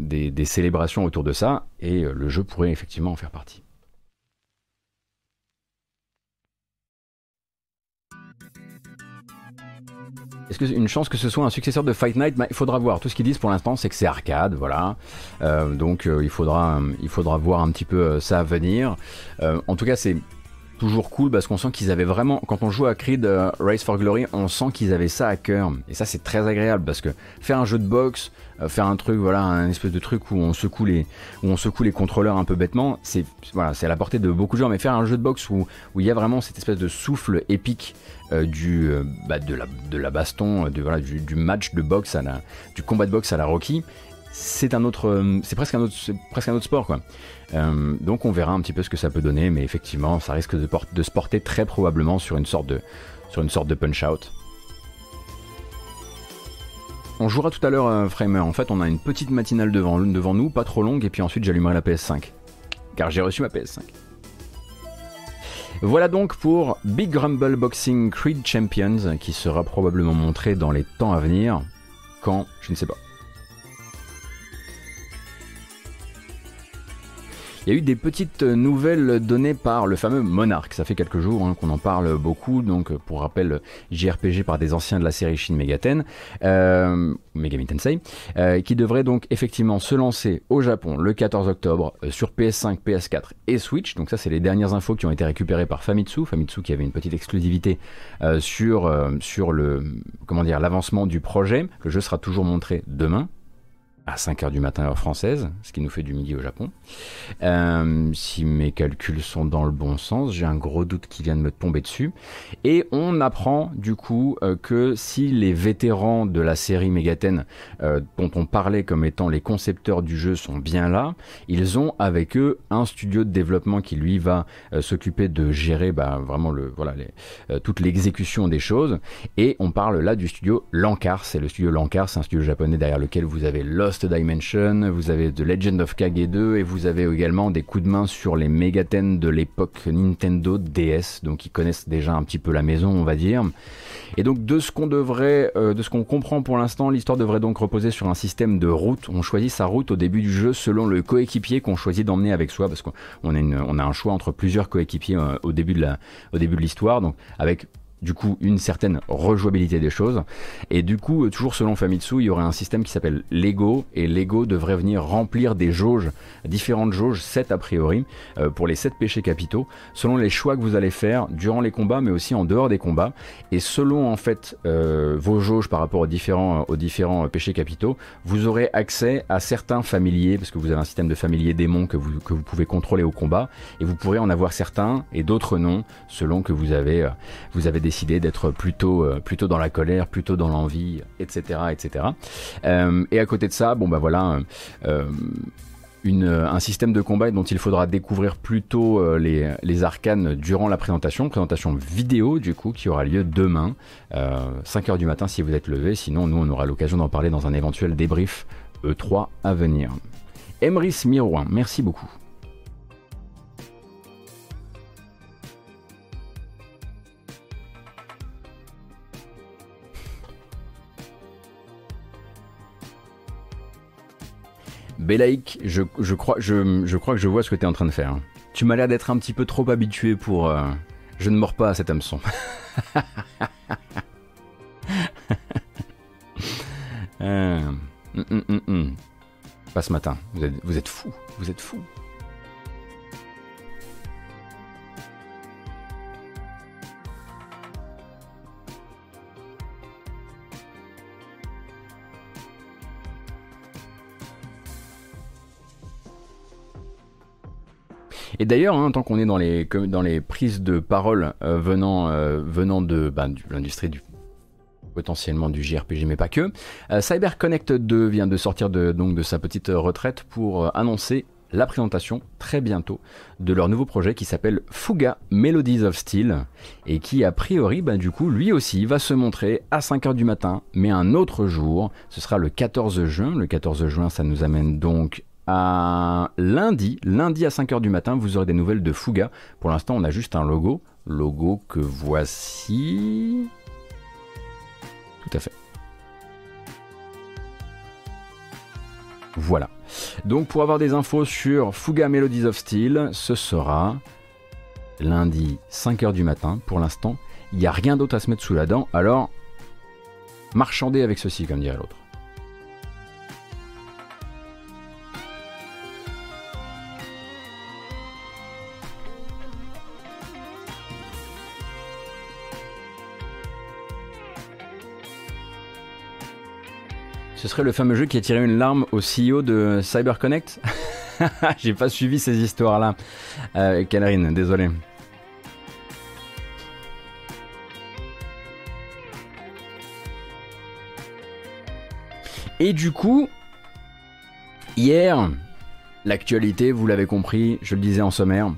des, des, célébrations autour de ça et le jeu pourrait effectivement en faire partie. Est-ce que une chance que ce soit un successeur de Fight Night? Bah, Il faudra voir. Tout ce qu'ils disent pour l'instant, c'est que c'est arcade, voilà. Euh, donc euh, il faudra, il faudra voir un petit peu euh, ça à venir. en tout cas, c'est toujours cool parce qu'on sent qu'ils avaient vraiment, quand on joue à Creed Race for Glory, on sent qu'ils avaient ça à cœur. Et ça, c'est très agréable parce que faire un jeu de boxe, faire un truc, voilà, un espèce de truc où on secoue les, où on secoue les contrôleurs un peu bêtement, c'est voilà, à la portée de beaucoup de gens. Mais faire un jeu de boxe où, il y a vraiment cette espèce de souffle épique du, euh, bah, de, la, baston, voilà, du, match de boxe à la, du combat de boxe à la Rocky, c'est un autre, euh, presque un autre, sport quoi. donc on verra un petit peu ce que ça peut donner, mais effectivement, ça risque de, se porter très probablement sur une sorte de, punch out. On jouera tout à l'heure Framer. En fait, on a une petite matinale devant, devant nous, pas trop longue, et puis ensuite j'allumerai la PS5. Car j'ai reçu ma PS5. Voilà donc pour Big Rumble Boxing Creed Champions qui sera probablement montré dans les temps à venir. Quand Je ne sais pas. Il y a eu des petites nouvelles données par le fameux Monarch. Ça fait quelques jours hein, qu'on en parle beaucoup. Donc, pour rappel, JRPG par des anciens de la série Shin Megaten, euh, Megami Tensei, euh, qui devrait donc effectivement se lancer au Japon le 14 octobre euh, sur PS5, PS4 et Switch. Donc ça, c'est les dernières infos qui ont été récupérées par Famitsu. Famitsu qui avait une petite exclusivité sur, l'avancement du projet. Le jeu sera toujours montré demain, à 5h du matin heure française, ce qui nous fait du midi au Japon. Euh, si mes calculs sont dans le bon sens, j'ai un gros doute qui vient de me tomber dessus. Et on apprend du coup euh, que si les vétérans de la série Megaten, euh, dont on parlait comme étant les concepteurs du jeu, sont bien là, ils ont avec eux un studio de développement qui lui va s'occuper de gérer bah, vraiment le, voilà, toute l'exécution des choses. Et on parle là du studio Lankar. C'est le studio Lankar, c'est un studio japonais derrière lequel vous avez Lost Dimension, vous avez The Legend of Kage 2 et vous avez également des coups de main sur les Megaten de l'époque Nintendo DS, donc ils connaissent déjà un petit peu la maison, on va dire. Et donc de ce qu'on devrait, euh, de ce qu'on comprend pour l'instant, l'histoire devrait donc reposer sur un système de route. On choisit sa route au début du jeu selon le coéquipier qu'on choisit d'emmener avec soi, parce qu'on a, un choix entre plusieurs coéquipiers euh, au début de l'histoire, donc avec du coup une certaine rejouabilité des choses. Et du coup, euh, toujours selon Famitsu, il y aurait un système qui s'appelle Lego, et Lego devrait venir remplir des jauges, différentes jauges, 7 a priori, euh, pour les 7 péchés capitaux, selon les choix que vous allez faire durant les combats, mais aussi en dehors des combats. Et selon en fait euh, vos jauges par rapport aux différents, aux différents péchés capitaux, vous aurez accès à certains familiers, parce que vous avez un système de familiers démons que vous, que vous pouvez contrôler au combat, et vous pourrez en avoir certains et d'autres non, selon que vous avez, vous avez des décidé d'être plutôt, euh, plutôt dans la colère, plutôt dans l'envie, etc. etc. Euh, et à côté de ça, bon bah voilà. Euh, un système de combat dont il faudra découvrir plutôt les, les, arcanes durant la présentation, présentation vidéo du coup qui aura lieu demain, 5h du matin si vous êtes levé, sinon nous on aura l'occasion d'en parler dans un éventuel débrief E3 à venir. Emrys Mirouin, merci beaucoup. Belaïk, je, crois, je, crois que je vois ce que tu es en train de faire. Tu m'as l'air d'être un petit peu trop habitué pour... Euh, je ne mords pas à cet hameçon. euh, hum, hum, hum, Pas ce matin. Vous êtes, vous êtes fou. Vous êtes fou. Et d'ailleurs, hein, tant qu'on est dans les, dans les prises de parole euh, venant, euh, venant de, bah, l'industrie du potentiellement du JRPG, mais pas que. Euh, CyberConnect 2 vient de sortir de, donc de sa petite retraite pour annoncer la présentation très bientôt de leur nouveau projet qui s'appelle Fuga Melodies of Steel et qui a priori bah, du coup lui aussi va se montrer à 5h du matin mais un autre jour ce sera le 14 juin le 14 juin ça nous amène donc lundi, lundi à 5h du matin, vous aurez des nouvelles de Fuga. Pour l'instant, on a juste un logo. Logo que voici. Tout à fait. Voilà. Donc pour avoir des infos sur Fuga Melodies of Steel, ce sera lundi 5h du matin. Pour l'instant, il n'y a rien d'autre à se mettre sous la dent. Alors, marchandez avec ceci, comme dirait l'autre. Ce serait le fameux jeu qui a tiré une larme au CEO de CyberConnect J'ai pas suivi ces histoires-là. Euh, désolé. Et du coup, hier, l'actualité, vous l'avez compris, je le disais en sommaire,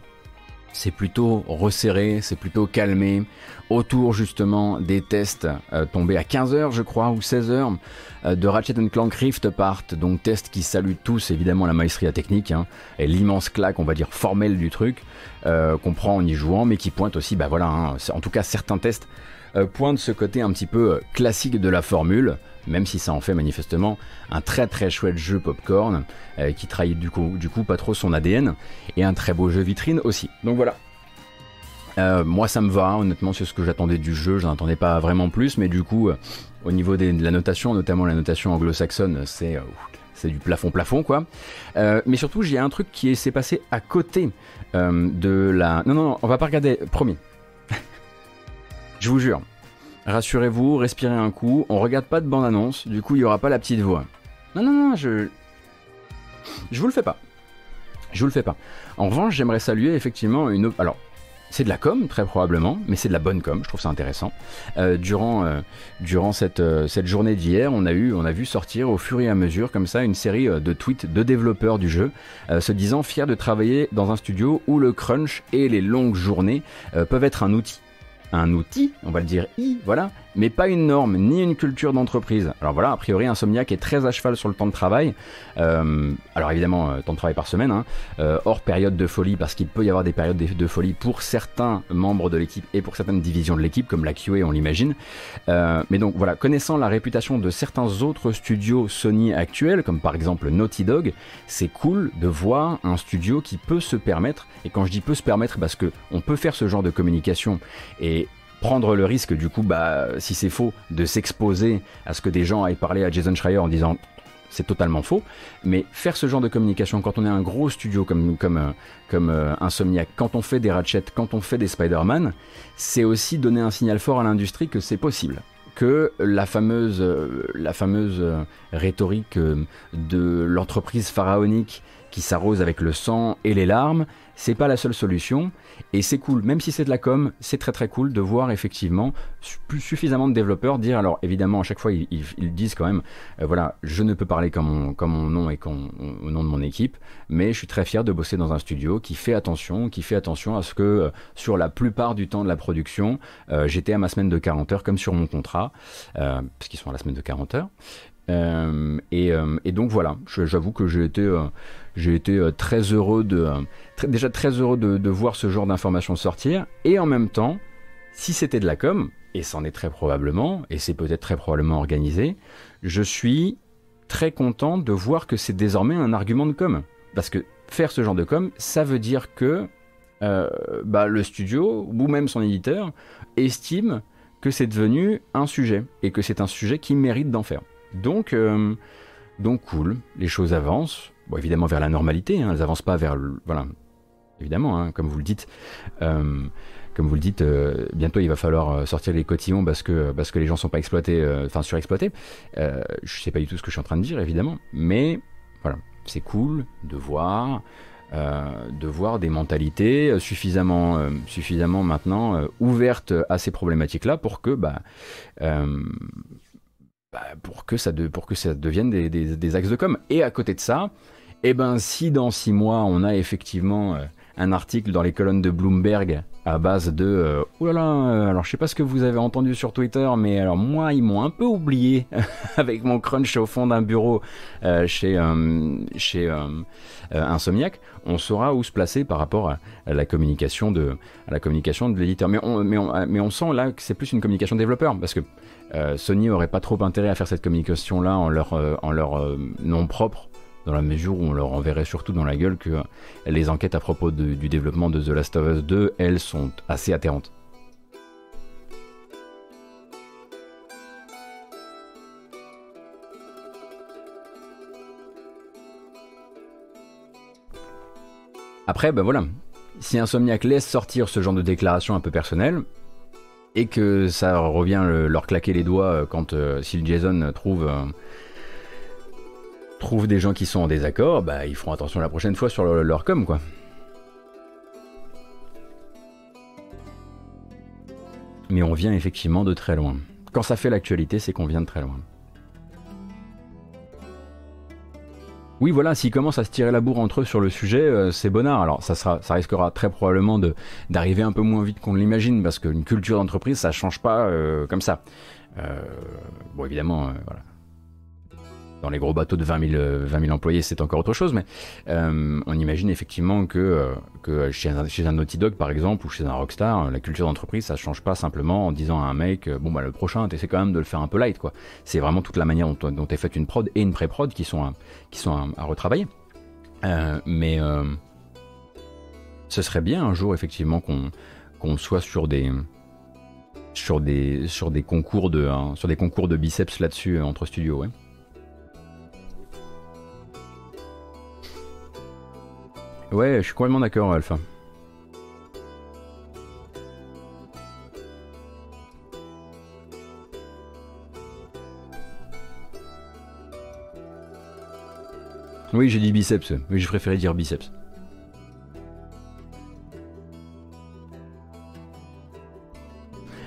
c'est plutôt resserré, c'est plutôt calmé, autour justement des tests euh, tombés à 15h je crois, ou 16h, euh, de Ratchet Clank Rift Apart, donc tests qui saluent tous évidemment la maestria technique, hein, et l'immense claque on va dire formelle du truc, euh, qu'on prend en y jouant, mais qui pointe aussi, bah voilà, hein, en tout cas certains tests pointent ce côté un petit peu classique de la formule, même si ça en fait manifestement un très très chouette jeu popcorn euh, qui trahit du coup, du pas trop son ADN et un très beau jeu vitrine aussi. Donc voilà. Euh, moi ça me va, honnêtement c'est ce que j'attendais du jeu, j'en attendais pas vraiment plus, mais du coup euh, au niveau de la notation, notamment la notation anglo-saxonne, c'est c'est du plafond plafond quoi. mais surtout j'ai un truc qui s'est passé à côté de la... Non non non, on va pas regarder, promis. Je vous jure, Rassurez-vous, respirez un coup, on regarde pas de bande-annonce, du coup il y aura pas la petite voix. Non, non, non, je. Je vous le fais pas. Je vous le fais pas. En revanche, j'aimerais saluer effectivement une. Alors, c'est de la com, très probablement, mais c'est de la bonne com, je trouve ça intéressant. Euh, durant euh, durant cette, euh, cette journée d'hier, on, on a vu sortir au fur et à mesure, comme ça, une série de tweets de développeurs du jeu, se disant fiers de travailler dans un studio où le crunch et les longues journées peuvent être un outil un outil, on va le dire i, voilà, mais pas une norme, ni une culture d'entreprise. Alors voilà, a priori, Insomniac est très à cheval sur le temps de travail. Euh, alors évidemment, euh, temps de travail par semaine, hein, euh, hors période de folie, parce qu'il peut y avoir des périodes de, folie pour certains membres de l'équipe et pour certaines divisions de l'équipe, comme la QA, on l'imagine. mais donc voilà, connaissant la réputation de certains autres studios Sony actuels, comme par exemple Naughty Dog, c'est cool de voir un studio qui peut se permettre, et quand je dis peut se permettre, parce que on peut faire ce genre de communication et prendre le risque, du coup, bah, si c'est faux, de s'exposer à ce que des gens aillent parler à Jason Schreier en disant c'est totalement faux. Mais faire ce genre de communication quand on est un gros studio comme, comme, euh, comme euh, Insomniac, quand on fait des Ratchet, quand on fait des Spider-Man, c'est aussi donner un signal fort à l'industrie que c'est possible que la fameuse, euh, la fameuse rhétorique de l'entreprise pharaonique qui s'arrose avec le sang et les larmes, c'est pas la seule solution. Et c'est cool, même si c'est de la com, c'est très très cool de voir effectivement suffisamment de développeurs dire, alors évidemment à chaque fois ils, disent quand même, euh, voilà, je ne peux parler comme mon, comme mon nom et comme, au nom de mon équipe, mais je suis très fier de bosser dans un studio qui fait attention, qui fait attention à ce que euh, sur la plupart du temps de la production, euh, j'étais à ma semaine de 40 heures comme sur mon contrat, parce qu'ils sont à la semaine de 40 heures. Et, donc voilà, j'avoue que j'ai été j'ai été euh, très heureux de, euh, déjà très heureux de, voir ce genre d'informations sortir. Et en même temps, si c'était de la com, et c'en est très probablement, et c'est peut-être très probablement organisé, je suis très content de voir que c'est désormais un argument de com. Parce que faire ce genre de com, ça veut dire que euh, bah, le studio, ou même son éditeur, estime que c'est devenu un sujet, et que c'est un sujet qui mérite d'en faire. Donc, donc cool, les choses avancent bon, évidemment vers la normalité, hein, elles avancent pas vers le, voilà, évidemment, hein, comme vous le dites. Euh, comme vous le dites, euh, bientôt il va falloir euh, sortir les cotillons parce que, parce que les gens sont pas exploités, enfin surexploités. je sais pas du tout ce que je suis en train de dire, évidemment, mais voilà, c'est cool de voir, de voir des mentalités suffisamment, suffisamment maintenant ouvertes à ces problématiques-là pour que, bah, bah, pour que ça, pour que ça devienne des, axes de com. Et à côté de ça, eh ben, si dans six mois, on a effectivement euh, un article dans les colonnes de Bloomberg à base de euh, là là, euh, alors je sais pas ce que vous avez entendu sur Twitter, mais alors moi ils m'ont un peu oublié avec mon crunch au fond d'un bureau chez chez Insomniac, on saura où se placer par rapport à, la communication de la communication de l'éditeur. Mais on, mais, on, mais on sent là que c'est plus une communication développeur parce que Sony aurait pas trop intérêt à faire cette communication là en leur en leur nom propre dans la mesure où on leur enverrait surtout dans la gueule que les enquêtes à propos du développement de The Last of Us 2, elles, sont assez atterrantes. Après, ben voilà, si Insomniac laisse sortir ce genre de déclaration un peu personnelle, et que ça revient leur claquer les doigts quand euh, Jason trouve trouvent des gens qui sont en désaccord, bah ils feront attention la prochaine fois sur leur, com quoi. Mais on vient effectivement de très loin. Quand ça fait l'actualité, c'est qu'on vient de très loin. Oui, voilà, s'ils commencent à se tirer la bourre entre eux sur le sujet, euh, c'est bonnard. Alors, ça, sera, ça risquera très probablement d'arriver un peu moins vite qu'on l'imagine, parce qu'une culture d'entreprise, ça change pas euh, comme ça. Euh, bon, évidemment, voilà dans les gros bateaux de 20 000, employés, c'est encore autre chose, mais euh, on imagine effectivement que, euh, que chez, un, chez un Naughty Dog, par exemple, ou chez un Rockstar, la culture d'entreprise, ça change pas simplement en disant à un mec, bon, bah, le prochain, t'essaies quand même de le faire un peu light, quoi. C'est vraiment toute la manière dont, dont est faite une prod et une pré-prod qui sont, à, qui sont à, retravailler. Euh, mais ce serait bien un jour, effectivement, qu'on qu'on soit sur des sur des sur des concours de hein, sur des concours de biceps là-dessus entre studios ouais. Ouais, je suis complètement d'accord, Alpha. Oui, j'ai dit biceps. Oui, je préférais dire biceps.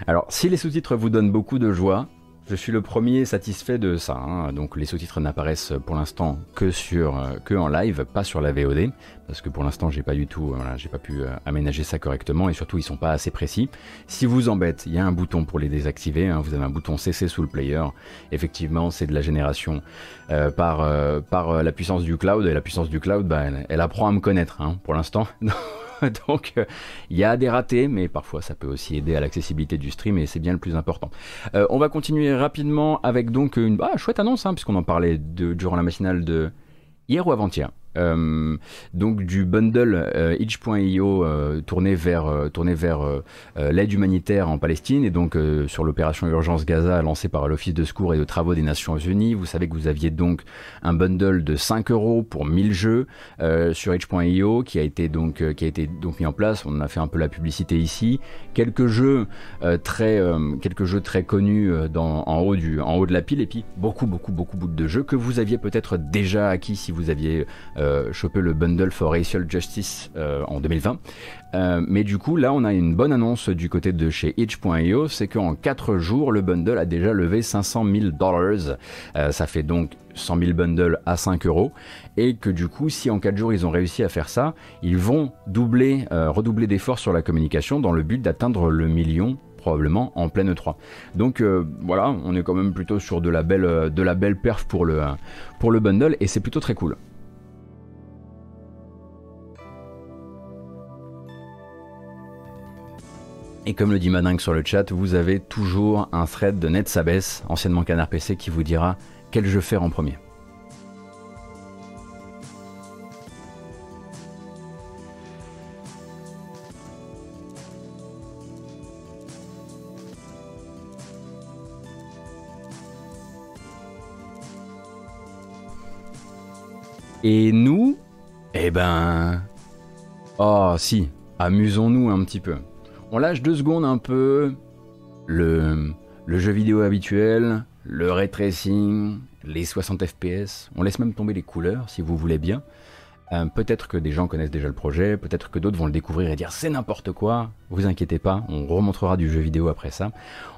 Alors, si les sous-titres vous donnent beaucoup de joie, je suis le premier satisfait de ça. Hein. Donc les sous-titres n'apparaissent pour l'instant que sur euh, que en live, pas sur la VOD, parce que pour l'instant j'ai pas du tout, voilà, j'ai pas pu euh, aménager ça correctement et surtout ils sont pas assez précis. Si vous embête, il y a un bouton pour les désactiver. Hein. Vous avez un bouton CC sous le player. Effectivement, c'est de la génération euh, par par la puissance du cloud et la puissance du cloud, bah, elle, apprend à me connaître hein, pour l'instant. Donc euh, il y a des ratés, mais parfois ça peut aussi aider à l'accessibilité du stream et c'est bien le plus important. Euh, on va continuer rapidement avec donc une ah, chouette annonce, hein, puisqu'on en parlait de, durant la matinale de hier ou avant-hier. Euh, donc du bundle euh, itch.io euh, tourné vers, tourné vers l'aide humanitaire en Palestine et donc sur l'opération Urgence Gaza lancée par l'Office de secours et de travaux des Nations Unies. Vous savez que vous aviez donc un bundle de 5 euros pour 1000 jeux sur itch.io qui a été donc qui a été donc mis en place. On a fait un peu la publicité ici. Quelques jeux très quelques jeux très connus en haut du en haut de la pile et puis beaucoup beaucoup beaucoup de jeux que vous aviez peut-être déjà acquis si vous aviez choper le bundle for Racial Justice euh, en 2020. Euh, mais du coup, là, on a une bonne annonce du côté de chez itch.io, c'est qu'en 4 jours, le bundle a déjà levé 500 000 dollars. ça fait donc 100 000 bundles à 5 euros. Et que du coup, si en 4 jours ils ont réussi à faire ça, ils vont doubler, redoubler d'efforts sur la communication dans le but d'atteindre le million probablement en pleine 3. Donc voilà, on est quand même plutôt sur de la belle, de la belle perf pour le, pour le bundle et c'est plutôt très cool. Et comme le dit Madingue sur le chat, vous avez toujours un thread de NetSabes, anciennement Canard PC, qui vous dira quel jeu faire en premier. Et nous, eh ben... Oh si, amusons-nous un petit peu. On lâche deux secondes un peu le, jeu vidéo habituel, le ray tracing, les 60 fps. On laisse même tomber les couleurs si vous voulez bien. Euh, peut-être que des gens connaissent déjà le projet, peut-être que d'autres vont le découvrir et dire c'est n'importe quoi. Vous inquiétez pas, on remontrera du jeu vidéo après ça.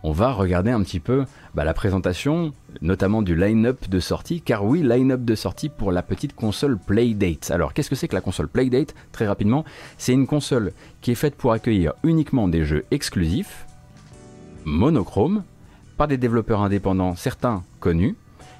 On va regarder un petit peu bah, la présentation, notamment du line-up de sortie, car oui, line-up de sortie pour la petite console Playdate. Alors qu'est-ce que c'est que la console Playdate? Très rapidement, c'est une console qui est faite pour accueillir uniquement des jeux exclusifs, monochromes, par des développeurs indépendants, certains connus,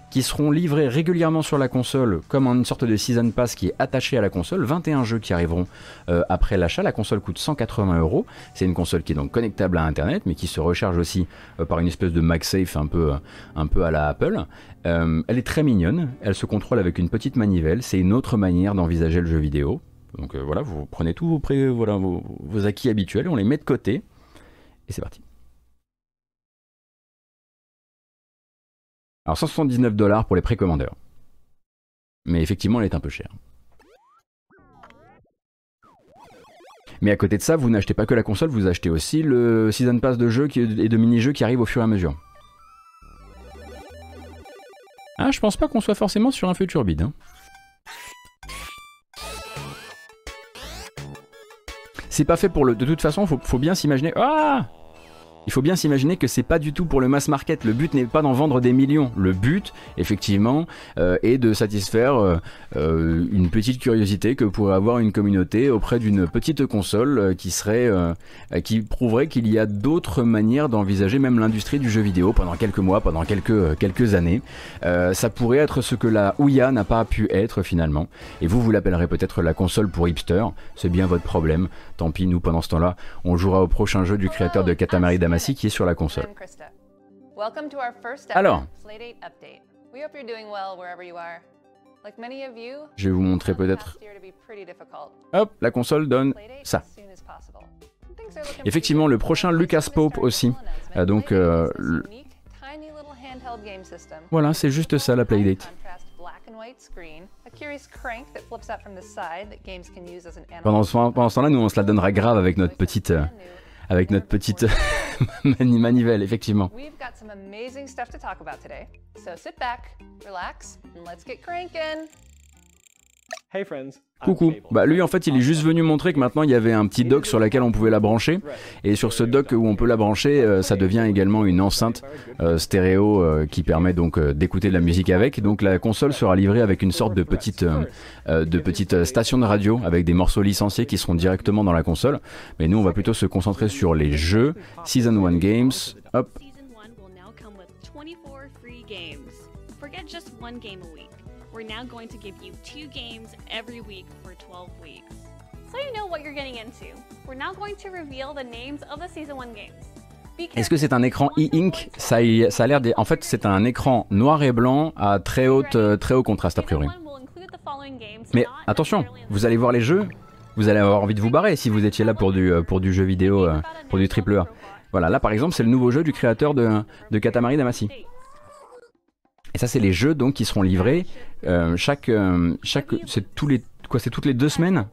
qui seront livrés régulièrement sur la console comme une sorte de season pass qui est attaché à la console. 21 jeux qui arriveront euh, après l'achat. La console coûte 180 euros. C'est une console qui est donc connectable à Internet, mais qui se recharge aussi euh, par une espèce de MagSafe un peu, un peu à la Apple. Euh, elle est très mignonne. Elle se contrôle avec une petite manivelle. C'est une autre manière d'envisager le jeu vidéo. Donc voilà, vous prenez tous vos, pré, voilà, vos, vos acquis habituels, on les met de côté et c'est parti. Alors 179 dollars pour les précommandeurs. Mais effectivement, elle est un peu chère. Mais à côté de ça, vous n'achetez pas que la console, vous achetez aussi le Season Pass de jeux et de mini-jeux qui arrivent au fur et à mesure. Ah, je pense pas qu'on soit forcément sur un futur bid. Hein. C'est pas fait pour le. De toute façon, faut, faut bien s'imaginer. Ah il faut bien s'imaginer que c'est pas du tout pour le mass market. Le but n'est pas d'en vendre des millions. Le but, effectivement, euh, est de satisfaire euh, euh, une petite curiosité que pourrait avoir une communauté auprès d'une petite console qui serait, qui prouverait qu'il y a d'autres manières d'envisager même l'industrie du jeu vidéo pendant quelques mois, pendant quelques années. ça pourrait être ce que la Ouya n'a pas pu être finalement. Et vous, vous l'appellerez peut-être la console pour hipster. C'est bien votre problème. Tant pis, nous pendant ce temps-là, on jouera au prochain jeu du créateur de Katamari Damacy qui est sur la console. Alors, je vais vous montrer peut-être. Hop, la console donne ça. Effectivement, le prochain Lucas Pope aussi. Euh, donc, euh, voilà, c'est juste ça la playdate. Pendant ce, pendant ce temps-là, nous on se la donnera grave avec notre petite, euh, avec notre petite manivelle, effectivement. Hey friends, Coucou. Bah lui en fait il est juste venu montrer que maintenant il y avait un petit dock sur lequel on pouvait la brancher et sur ce dock où on peut la brancher euh, ça devient également une enceinte euh, stéréo euh, qui permet donc d'écouter de la musique avec. Donc la console sera livrée avec une sorte de petite de petite station de radio avec des morceaux licenciés qui seront directement dans la console. Mais nous on va plutôt se concentrer sur les jeux Season 1 Games. Hop. We're now going to give you two games every week for 12 weeks. So you know what you're getting into. We're now going to reveal the names of the Season 1 games. Est-ce que c'est un écran e-ink? Ça, ça, a l'air En fait, c'est un écran noir et blanc à très, haute, euh, très haut contraste a priori. Mais attention, vous allez voir les jeux, vous allez avoir envie de vous barrer si vous étiez là pour du, euh, pour du jeu vidéo, euh, pour du triple A. Voilà, là par exemple, c'est le nouveau jeu du créateur de, de Katamari Damacy. Et ça, c'est les jeux donc qui seront livrés euh, chaque, euh, chaque, c'est tous les, quoi, c'est toutes les deux semaines?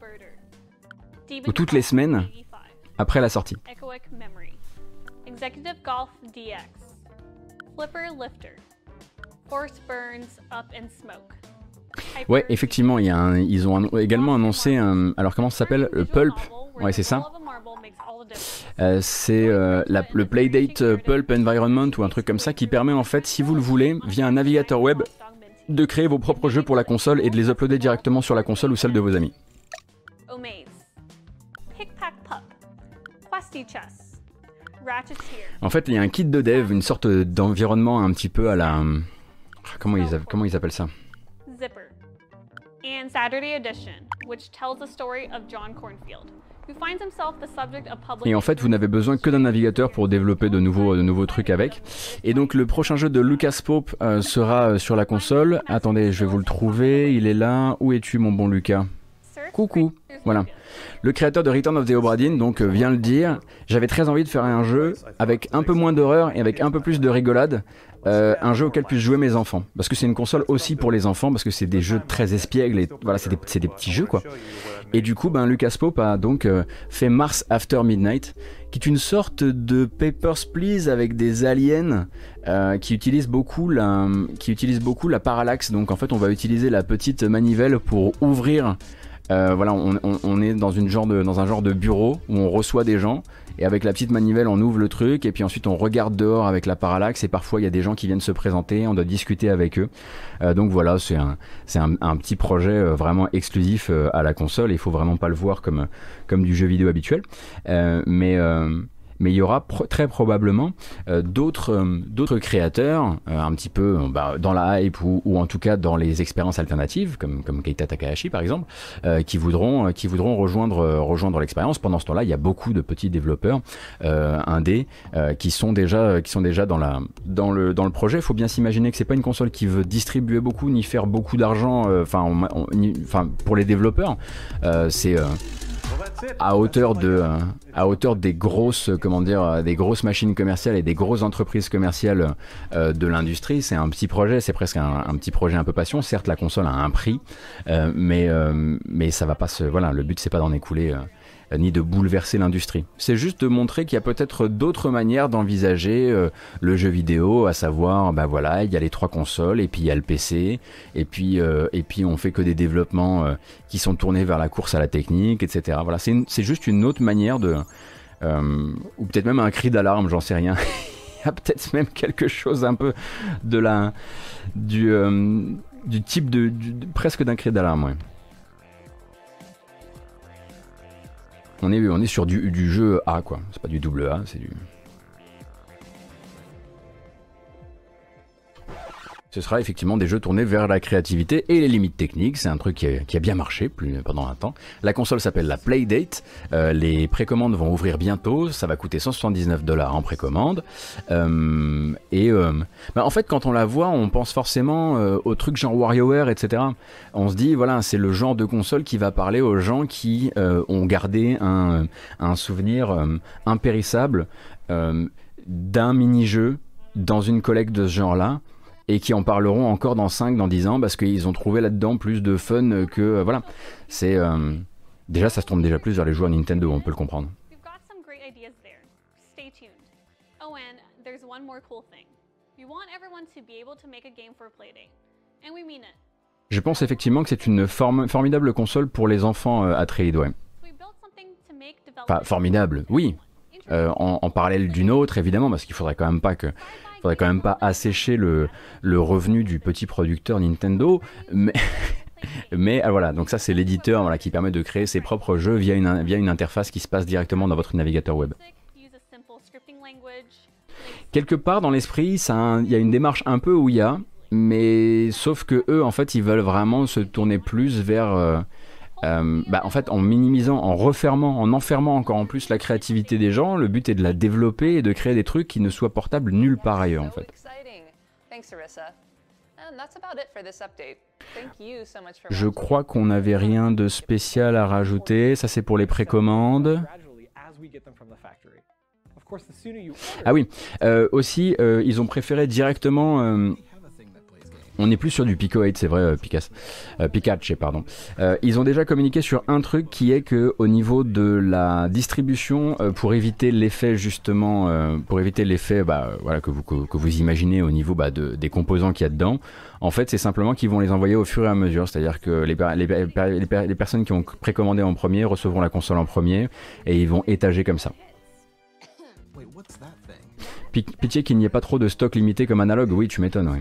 Ou toutes les semaines après la sortie? Ouais, effectivement, il y a ils ont également annoncé un, alors comment ça s'appelle, le Pulp. Ouais, c'est ça. Euh, c'est euh, le Playdate euh, Pulp Environment ou un truc comme ça qui permet en fait, si vous le voulez, via un navigateur web, de créer vos propres jeux pour la console et de les uploader directement sur la console ou celle de vos amis. En fait, il y a un kit de dev, une sorte d'environnement un petit peu à la... Comment ils, comment ils appellent ça? Zipper. And Saturday Edition, which tells the story of John Cornfield, et en fait, vous n'avez besoin que d'un navigateur pour développer de nouveaux, de nouveaux trucs avec. Et donc, le prochain jeu de Lucas Pope euh, sera euh, sur la console. Attendez, je vais vous le trouver. Il est là. Où es-tu, mon bon Lucas? Coucou. Voilà. Le créateur de Return of the Obra Dinn donc euh, vient le dire. J'avais très envie de faire un jeu avec un peu moins d'horreur et avec un peu plus de rigolade. Un jeu auquel puissent jouer mes enfants. Parce que c'est une console aussi pour les enfants, parce que c'est des jeux très espiègles et voilà, c'est des, des, petits jeux quoi. Et du coup, ben, Lucas Pope a donc euh, fait Mars After Midnight, qui est une sorte de Papers, Please avec des aliens euh, qui utilisent beaucoup la, qui beaucoup la parallaxe. Donc en fait, on va utiliser la petite manivelle pour ouvrir. Euh, voilà, on, on, est dans, une genre de, dans un genre de bureau où on reçoit des gens et avec la petite manivelle, on ouvre le truc et puis ensuite on regarde dehors avec la parallaxe et parfois il y a des gens qui viennent se présenter, on doit discuter avec eux. Euh, donc voilà, c'est un, c'est un, petit projet euh, vraiment exclusif euh, à la console. Il faut vraiment pas le voir comme, comme du jeu vidéo habituel. mais mais il y aura très probablement euh, d'autres euh, d'autres créateurs euh, un petit peu bah, dans la hype ou, en tout cas dans les expériences alternatives comme Keita Takahashi par exemple qui voudront rejoindre l'expérience. Pendant ce temps-là il y a beaucoup de petits développeurs indés qui sont déjà dans le projet. Il faut bien s'imaginer que c'est pas une console qui veut distribuer beaucoup ni faire beaucoup d'argent enfin pour les développeurs c'est à hauteur de euh, à hauteur des grosses comment dire euh, des grosses machines commerciales et des grosses entreprises commerciales euh, de l'industrie. C'est un petit projet c'est presque un, petit projet un peu passion. Certes la console a un prix mais mais ça va pas se voilà le but c'est pas d'en écouler ni de bouleverser l'industrie. C'est juste de montrer qu'il y a peut-être d'autres manières d'envisager euh, le jeu vidéo, à savoir, ben voilà, il y a les trois consoles et puis il y a le PC, et puis euh, et puis on fait que des développements qui sont tournés vers la course à la technique, etc. Voilà, c'est juste une autre manière de ou peut-être même un cri d'alarme, j'en sais rien. Il y a peut-être même quelque chose un peu de la du, du type de, presque d'un cri d'alarme. Ouais. On est, sur du, du jeu A quoi, c'est pas du double A, c'est du ce sera effectivement des jeux tournés vers la créativité et les limites techniques. C'est un truc qui a, bien marché pendant un temps. La console s'appelle la Playdate. Euh, les précommandes vont ouvrir bientôt. Ça va coûter 179 dollars en précommande. Euh, et euh, bah, en fait, quand on la voit, on pense forcément aux trucs genre WarioWare, etc. On se dit, voilà, c'est le genre de console qui va parler aux gens qui ont gardé un souvenir impérissable d'un mini-jeu dans une collecte de ce genre-là et qui en parleront encore dans 5, dans 10 ans parce qu'ils ont trouvé là-dedans plus de fun que. Euh, voilà. C'est. Euh, déjà, ça se tourne déjà plus vers les joueurs Nintendo, on peut le comprendre. Je pense effectivement que c'est une formidable console pour les enfants à euh, trade, ouais. Enfin, formidable, oui. en, en, parallèle d'une autre, évidemment, parce qu'il faudrait quand même pas que faudrait quand même pas assécher le, le revenu du petit producteur Nintendo, mais. Mais ah, voilà, donc ça c'est l'éditeur qui permet de créer ses propres jeux via une, via une interface qui se passe directement dans votre navigateur web. Quelque part dans l'esprit, il y a une démarche un peu où il y a, mais sauf que eux en fait ils veulent vraiment se tourner plus vers euh, euh, bah, en fait, en minimisant, en refermant, en enfermant encore en plus la créativité des gens, le but est de la développer et de créer des trucs qui ne soient portables nulle part ailleurs en fait. Je crois qu'on n'avait rien de spécial à rajouter. Ça, c'est pour les précommandes. Ah oui, euh, aussi, euh, ils ont préféré directement on n'est plus sur du Pico 8, c'est vrai, euh, Picas, euh, Pikachu, pardon. Euh, ils ont déjà communiqué sur un truc qui est que au niveau de la distribution, pour éviter l'effet justement, pour éviter l'effet, bah, voilà, que vous que, vous imaginez au niveau bah, de, des composants qu'il y a dedans. En fait, c'est simplement qu'ils vont les envoyer au fur et à mesure, c'est-à-dire que les, les, les, personnes qui ont précommandé en premier recevront la console en premier et ils vont étager comme ça. Pitié qu'il n'y ait pas trop de stock limité comme analogue, oui, tu m'étonnes, oui.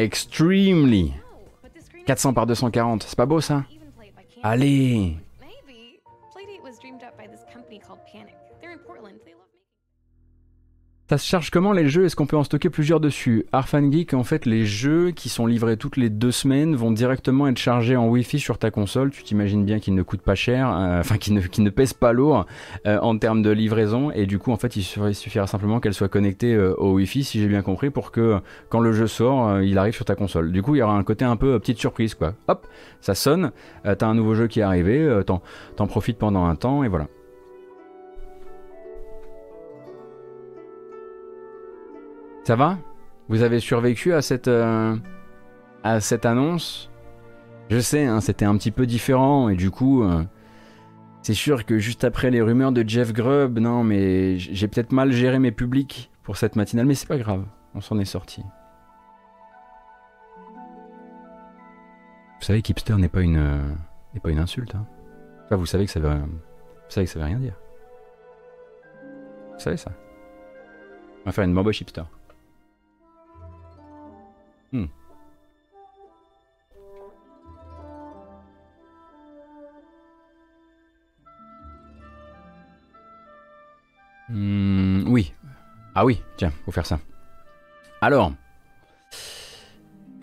Extremely. 400 par 240, c'est pas beau ça? Allez Ça se charge comment les jeux? Est-ce qu'on peut en stocker plusieurs dessus? Arfan Geek, en fait, les jeux qui sont livrés toutes les deux semaines vont directement être chargés en Wi-Fi sur ta console. Tu t'imagines bien qu'ils ne coûtent pas cher, euh, enfin qu'ils ne, pèsent pas lourd euh, en termes de livraison. Et du coup, en fait, il suffira simplement qu'elle soit connectée euh, au Wi-Fi, si j'ai bien compris, pour que quand le jeu sort, il arrive sur ta console. Du coup, il y aura un côté un peu petite surprise, quoi. Hop, ça sonne, t'as un nouveau jeu qui est arrivé, t'en profites pendant un temps, et voilà. Ça va? Vous avez survécu à cette, euh, à cette annonce? Je sais, hein, c'était un petit peu différent et du coup, euh, c'est sûr que juste après les rumeurs de Jeff Grubb, non mais j'ai peut-être mal géré mes publics pour cette matinale, mais c'est pas grave, on s'en est sorti. Vous savez qu'hipster n'est pas une euh, n'est pas une insulte. Hein. Enfin, vous savez que ça veut, ça veut rien dire. Vous savez ça? On va faire une bamboche hipster. Hmm, oui. Ah oui, tiens, faut faire ça. Alors,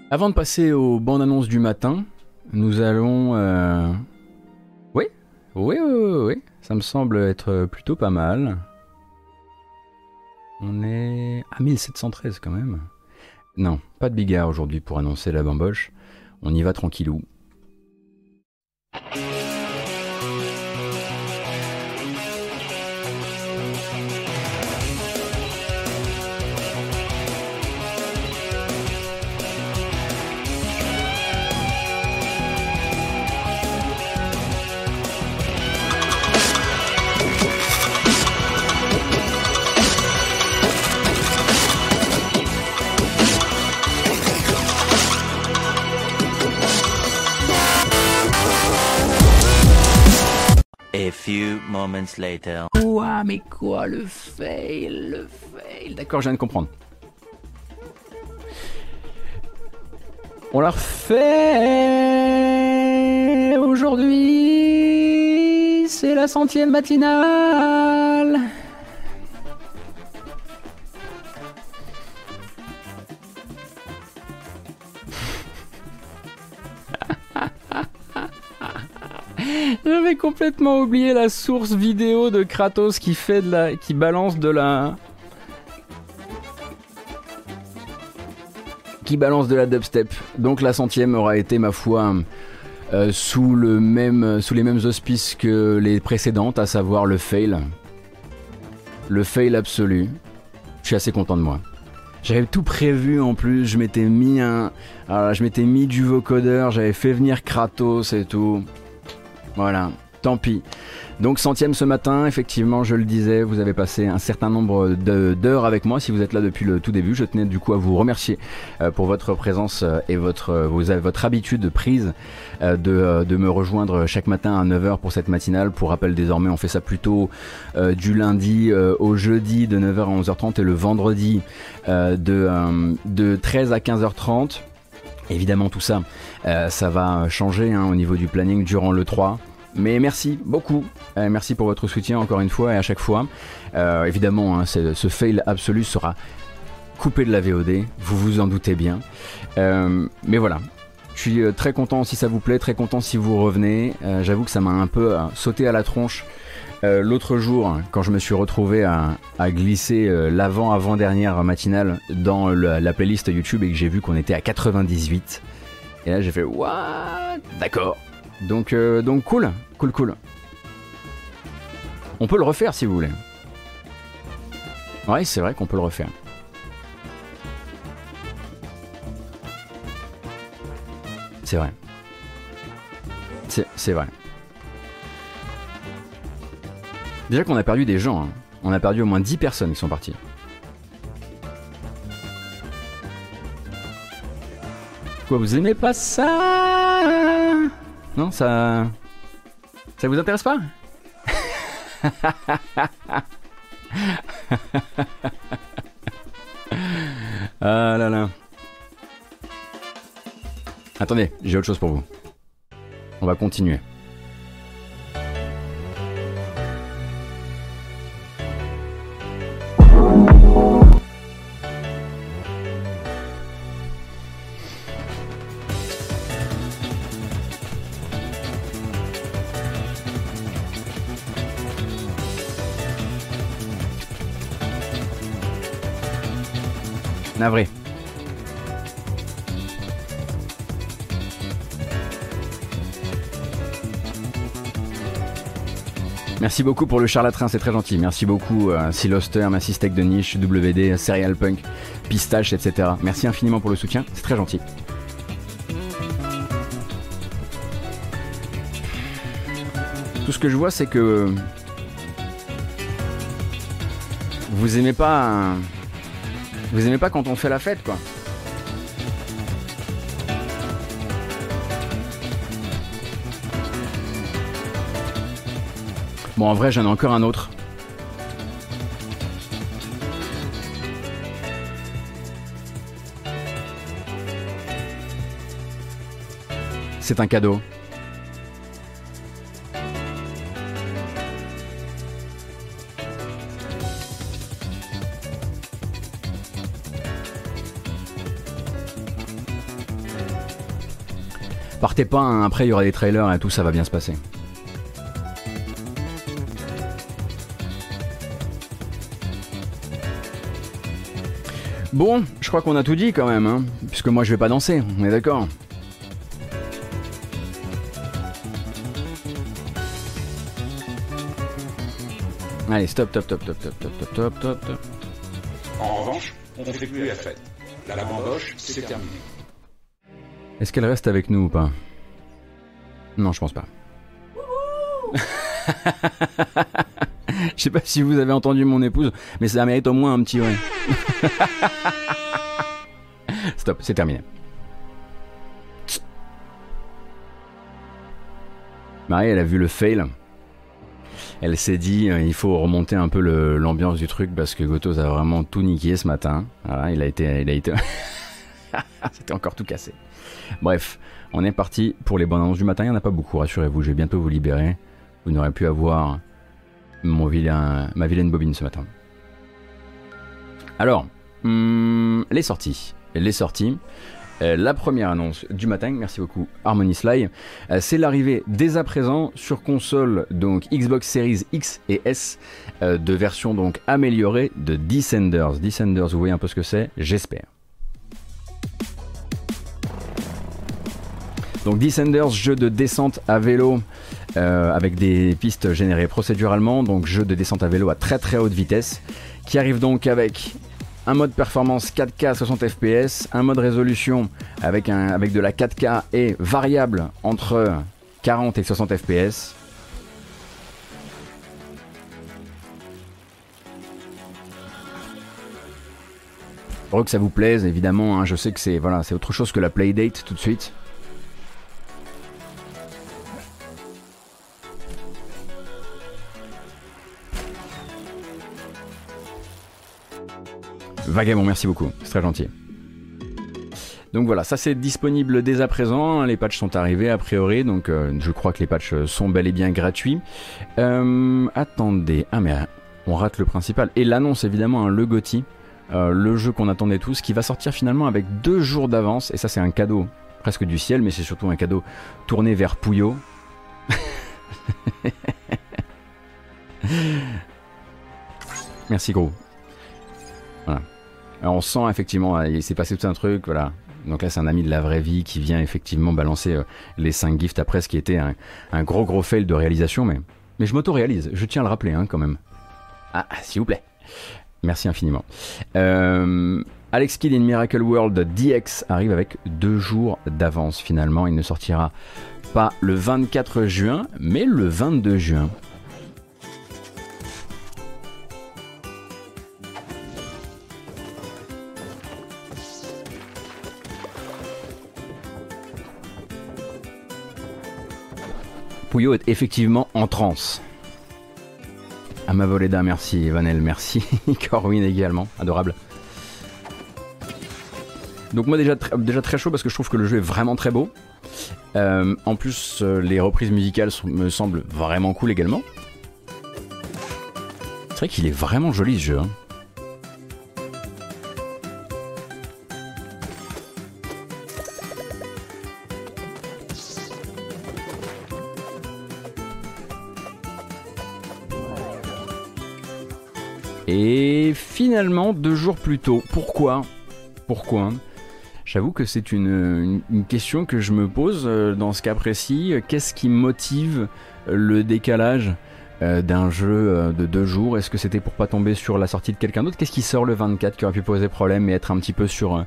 avant de passer aux bandes annonces du matin, nous allons... Euh, oui, oui, oui, oui, ça me semble être plutôt pas mal. On est à 1713 quand même. Non, pas de bigard aujourd'hui pour annoncer la bamboche. On y va tranquillou. Moments mais quoi, le fail, le fail. D'accord, je viens de comprendre. On l'a refait aujourd'hui. C'est la centième matinale. J'avais complètement oublié la source vidéo de Kratos qui fait de la, qui balance de la, qui balance de la dubstep. Donc la centième aura été ma foi euh, sous le même, sous les mêmes auspices que les précédentes, à savoir le fail, le fail absolu. Je suis assez content de moi. J'avais tout prévu en plus, je m'étais mis un, je m'étais mis du vocodeur, j'avais fait venir Kratos et tout. Voilà, tant pis. Donc centième ce matin, effectivement, je le disais, vous avez passé un certain nombre d'heures avec moi. Si vous êtes là depuis le tout début, je tenais du coup à vous remercier euh, pour votre présence euh, et votre, euh, votre habitude prise de, de, me rejoindre chaque matin à 9h pour cette matinale. Pour rappel, désormais, on fait ça plutôt du lundi au jeudi de 9h à 11h30 et le vendredi de, de 13 à 15h30. Évidemment, tout ça, ça va changer hein, au niveau du planning durant le 3. Mais merci beaucoup, euh, merci pour votre soutien encore une fois et à chaque fois. Euh, évidemment, hein, ce fail absolu sera coupé de la VOD, vous vous en doutez bien. Euh, mais voilà, je suis très content si ça vous plaît, très content si vous revenez. J'avoue que ça m'a un peu sauté à la tronche l'autre jour quand je me suis retrouvé à, glisser l'avant-avant-dernière matinale dans la playlist YouTube et que j'ai vu qu'on était à 98. Et là j'ai fait What? D'accord. Donc, euh, donc cool, cool, cool. On peut le refaire si vous voulez. Ouais, c'est vrai qu'on peut le refaire. C'est vrai. C'est vrai. Déjà qu'on a perdu des gens. Hein. On a perdu au moins 10 personnes qui sont parties. Quoi, vous aimez pas ça? Non, ça. Ça vous intéresse pas? Ah là là. Attendez, j'ai autre chose pour vous. On va continuer. Merci beaucoup pour le charlatrin, c'est très gentil. Merci beaucoup euh, Siloster, Massistec de Niche, WD, Serial Punk, Pistache, etc. Merci infiniment pour le soutien, c'est très gentil. Tout ce que je vois, c'est que vous aimez pas. Vous aimez pas quand on fait la fête, quoi. Bon, en vrai, j'en ai encore un autre. C'est un cadeau. Partez pas, hein, après il y aura des trailers et tout, ça va bien se passer. Bon, je crois qu'on a tout dit quand même, hein, puisque moi je vais pas danser, on est d'accord Allez, stop, stop, stop, stop, stop, stop, stop, stop, stop. En revanche, on ne fait plus la fête. La bamboche, c'est terminé. Est-ce qu'elle reste avec nous ou pas? Non, je pense pas. Je sais pas si vous avez entendu mon épouse, mais ça mérite au moins un petit ouais. Stop, c'est terminé. Marie, elle a vu le fail. Elle s'est dit, euh, il faut remonter un peu l'ambiance du truc parce que Gotos a vraiment tout niqué ce matin. Il a été, c'était encore tout cassé. Bref, on est parti pour les bonnes annonces du matin. Il n'y en a pas beaucoup, rassurez-vous. Je vais bientôt vous libérer. Vous n'aurez plus à voir mon vilain, ma vilaine bobine ce matin. Alors, hmm, les sorties. Les sorties. Euh, la première annonce du matin, merci beaucoup Harmony Sly, euh, c'est l'arrivée dès à présent sur console donc Xbox Series X et S euh, de versions donc améliorées de Descenders. Descenders, vous voyez un peu ce que c'est, j'espère. Donc Descenders, jeu de descente à vélo avec des pistes générées procéduralement, donc jeu de descente à vélo à très très haute vitesse, qui arrive donc avec un mode performance 4K 60 fps, un mode résolution avec, un, avec de la 4K et variable entre 40 et 60 fps. Heureux que ça vous plaise, évidemment. Hein, je sais que c'est voilà, c'est autre chose que la Playdate tout de suite. Vagabond, merci beaucoup, c'est très gentil. Donc voilà, ça c'est disponible dès à présent, les patchs sont arrivés a priori, donc euh, je crois que les patchs sont bel et bien gratuits. Euh, attendez, ah mais on rate le principal. Et l'annonce évidemment, hein, le GOTY, euh, le jeu qu'on attendait tous, qui va sortir finalement avec deux jours d'avance, et ça c'est un cadeau presque du ciel, mais c'est surtout un cadeau tourné vers Pouillot. Merci gros. Voilà on sent effectivement, euh, il s'est passé tout un truc, voilà. Donc là, c'est un ami de la vraie vie qui vient effectivement balancer euh, les 5 gifts après ce qui était un, gros gros fail de réalisation, mais, mais je m'auto-réalise, je tiens à le rappeler hein, quand même. Ah, s'il vous plaît. Merci infiniment. Euh, Alex Kidd in Miracle World DX arrive avec deux jours d'avance finalement. Il ne sortira pas le 24 juin, mais le 22 juin. Est effectivement en transe. Amavoleda, merci. Vanel, merci. Corwin également, adorable. Donc moi déjà, déjà très chaud parce que je trouve que le jeu est vraiment très beau. Euh, en plus, euh, les reprises musicales me semblent vraiment cool également. C'est vrai qu'il est vraiment joli ce jeu. Hein. Et finalement, deux jours plus tôt, pourquoi? Pourquoi? J'avoue que c'est une, question que je me pose euh, dans ce cas précis. Qu'est-ce qui motive le décalage euh, d'un jeu euh, de deux jours? Est-ce que c'était pour pas tomber sur la sortie de quelqu'un d'autre? Qu'est-ce qui sort le 24 qui aurait pu poser problème et être un petit peu sur,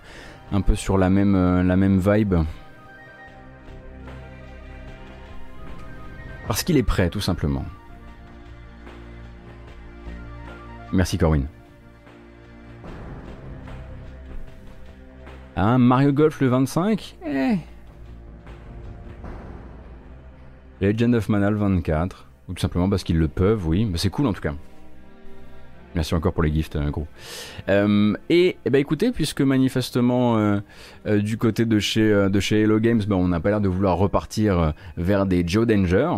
un peu sur la, même, la même vibe? Parce qu'il est prêt, tout simplement. Merci Corwin. Un Mario Golf le 25 eh. Legend of Mana le 24. Ou tout simplement parce qu'ils le peuvent, oui. Mais c'est cool en tout cas. Merci encore pour les gifts, euh, gros. Euh, et, ben, écoutez, puisque manifestement euh, du côté de chez, de Hello Games, ben, on n'a pas l'air de vouloir repartir vers des Joe Danger,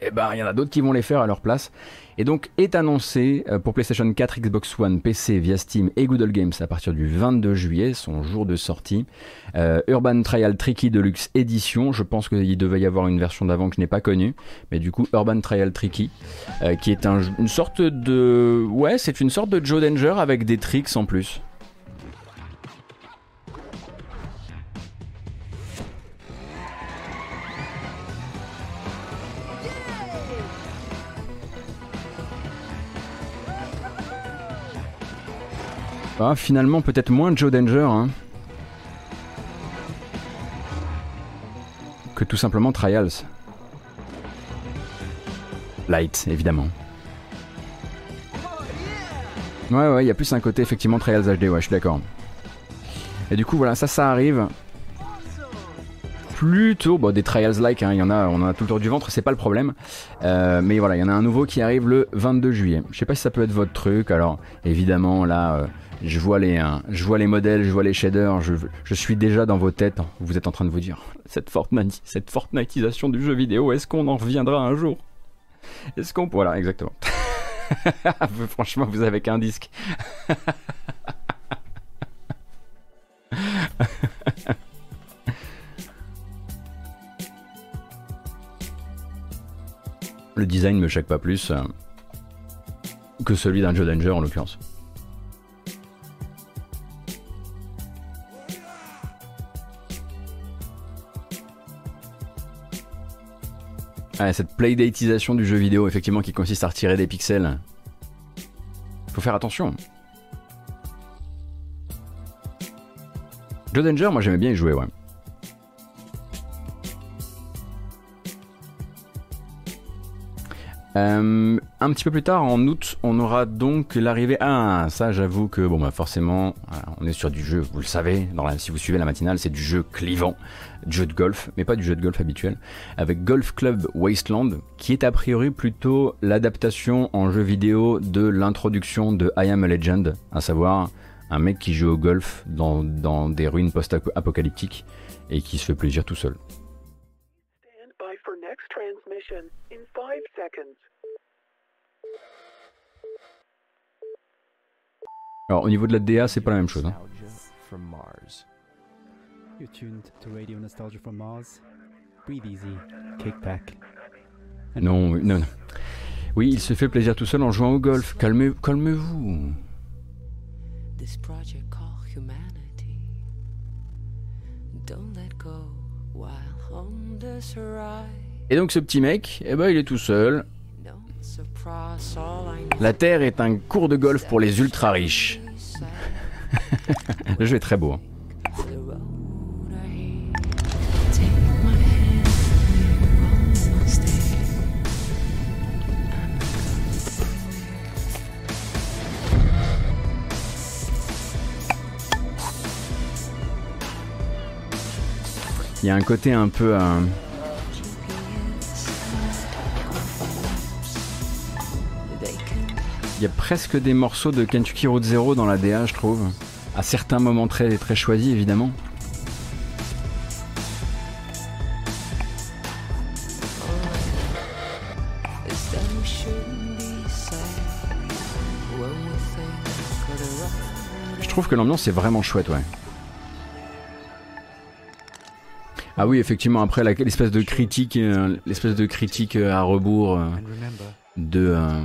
et eh ben il y en a d'autres qui vont les faire à leur place. Et donc est annoncé euh, pour PlayStation 4, Xbox One, PC via Steam et Google Games à partir du 22 juillet, son jour de sortie. Euh, Urban Trial Tricky Deluxe Edition, je pense qu'il devait y avoir une version d'avant que je n'ai pas connue, mais du coup Urban Trial Tricky, euh, qui est une sorte de... Ouais, c'est une sorte de Joe Danger avec des tricks en plus. Ah, finalement, peut-être moins Joe Danger. Hein. Que tout simplement Trials. Light, évidemment. Ouais, ouais, il y a plus un côté effectivement Trials HD, ouais, je suis d'accord. Et du coup, voilà, ça, ça arrive. plutôt bon, des trials like, hein, il y en a, on en a tout le tour du ventre, c'est pas le problème. Euh, mais voilà, il y en a un nouveau qui arrive le 22 juillet. Je sais pas si ça peut être votre truc. Alors évidemment là, euh, je vois les, hein, je vois les modèles, je vois les shaders, je, je suis déjà dans vos têtes. Vous êtes en train de vous dire cette Fortnite, cette Fortniteisation du jeu vidéo, est-ce qu'on en reviendra un jour? Est-ce qu'on voilà exactement. Franchement, vous avez qu'un disque. Le design me choque pas plus euh, que celui d'un Joe Danger en l'occurrence. Ah, cette playdateisation du jeu vidéo, effectivement, qui consiste à retirer des pixels. Faut faire attention. Joe Danger, moi j'aimais bien y jouer, ouais. Euh, un petit peu plus tard, en août, on aura donc l'arrivée. Ah, ça, j'avoue que bon, bah forcément, on est sur du jeu. Vous le savez, si vous suivez la matinale, c'est du jeu clivant, du jeu de golf, mais pas du jeu de golf habituel, avec Golf Club Wasteland, qui est a priori plutôt l'adaptation en jeu vidéo de l'introduction de I Am a Legend, à savoir un mec qui joue au golf dans, des ruines post-apocalyptiques et qui se fait plaisir tout seul. Alors au niveau de la DA, c'est pas la même chose. hein. Nostalgia from Mars. You're tuned to Radio Nostalgia from Mars. Breathe easy, kick back. Non, oui, non, non. Oui, il se fait plaisir tout seul en jouant au golf. Calmez, calmez-vous. this project called humanity. Don't let go while on this ride. Et donc ce petit mec, eh ben il est tout seul. La Terre est un cours de golf pour les ultra riches. Le jeu est très beau. hein. Il y a un côté un peu... euh, Il y a presque des morceaux de Kentucky Road Zero dans la DA, je trouve. À certains moments très, très choisis, évidemment. Je trouve que l'ambiance est vraiment chouette, ouais. Ah oui, effectivement, après l'espèce de critique, euh, l'espèce de critique euh, à rebours euh, de... euh,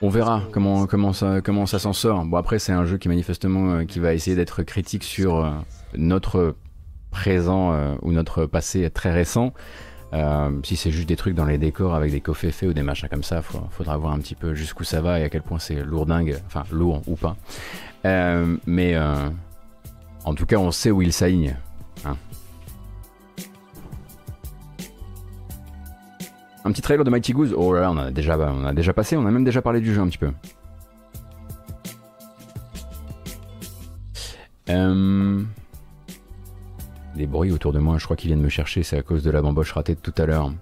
on verra comment, comment ça, comment ça s'en sort. Bon, après, c'est un jeu qui manifestement euh, qui va essayer d'être critique sur euh, notre présent euh, ou notre passé très récent. Euh, si c'est juste des trucs dans les décors avec des coffres faits ou des machins comme ça, faut- faudra voir un petit peu jusqu'où ça va et à quel point c'est lourdingue, enfin lourd ou pas. Euh, mais en tout cas, on sait où il s'aligne. hein. Un petit trailer de Mighty Goose. Oh là là, on a déjà, on a déjà passé, on a même déjà parlé du jeu un petit peu. Euh, Des bruits autour de moi, je crois qu'ils viennent me chercher, c'est à cause de la bamboche ratée de tout à l'heure.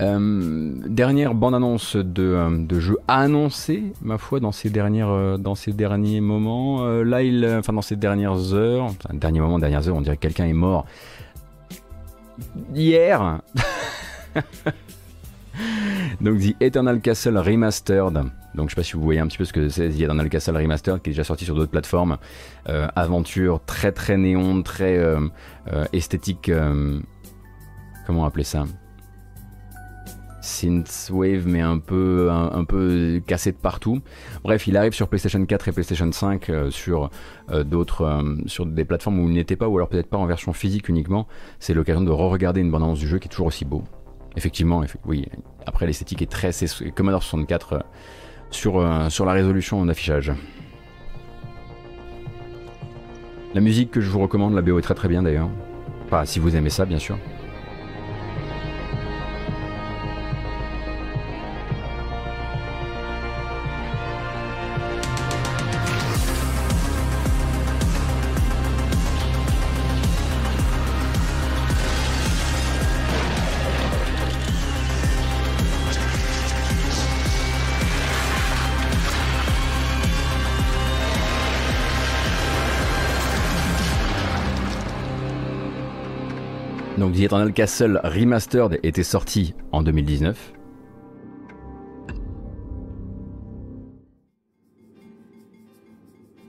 Euh, dernière bande-annonce de, euh, jeu annoncé, ma foi, dans ces, dernières, euh, dans ces derniers moments. Là, il, enfin, dans ces dernières heures, enfin, dernier moment, dernières heures, on dirait que quelqu'un est mort. Hier Donc The Eternal Castle Remastered. Donc je sais pas si vous voyez un petit peu ce que c'est The Eternal Castle Remastered qui est déjà sorti sur d'autres plateformes. Euh, aventure très très néon, très euh, euh, esthétique. comment appeler ça? Synthwave mais un peu un, peu cassé de partout. Bref, il arrive sur PlayStation 4 et PlayStation 5 euh, sur d'autres sur des plateformes où il n'était pas ou alors peut-être pas en version physique uniquement. C'est l'occasion de re-regarder une bande-annonce du jeu qui est toujours aussi beau. Effectivement, effe- oui. Après, l'esthétique est très c'est Commodore 64 euh, sur, euh, sur la résolution d'affichage. La musique que je vous recommande, la BO est très très bien d'ailleurs. Enfin, si vous aimez ça, bien sûr. The Eternal Castle Remastered était sorti en 2019.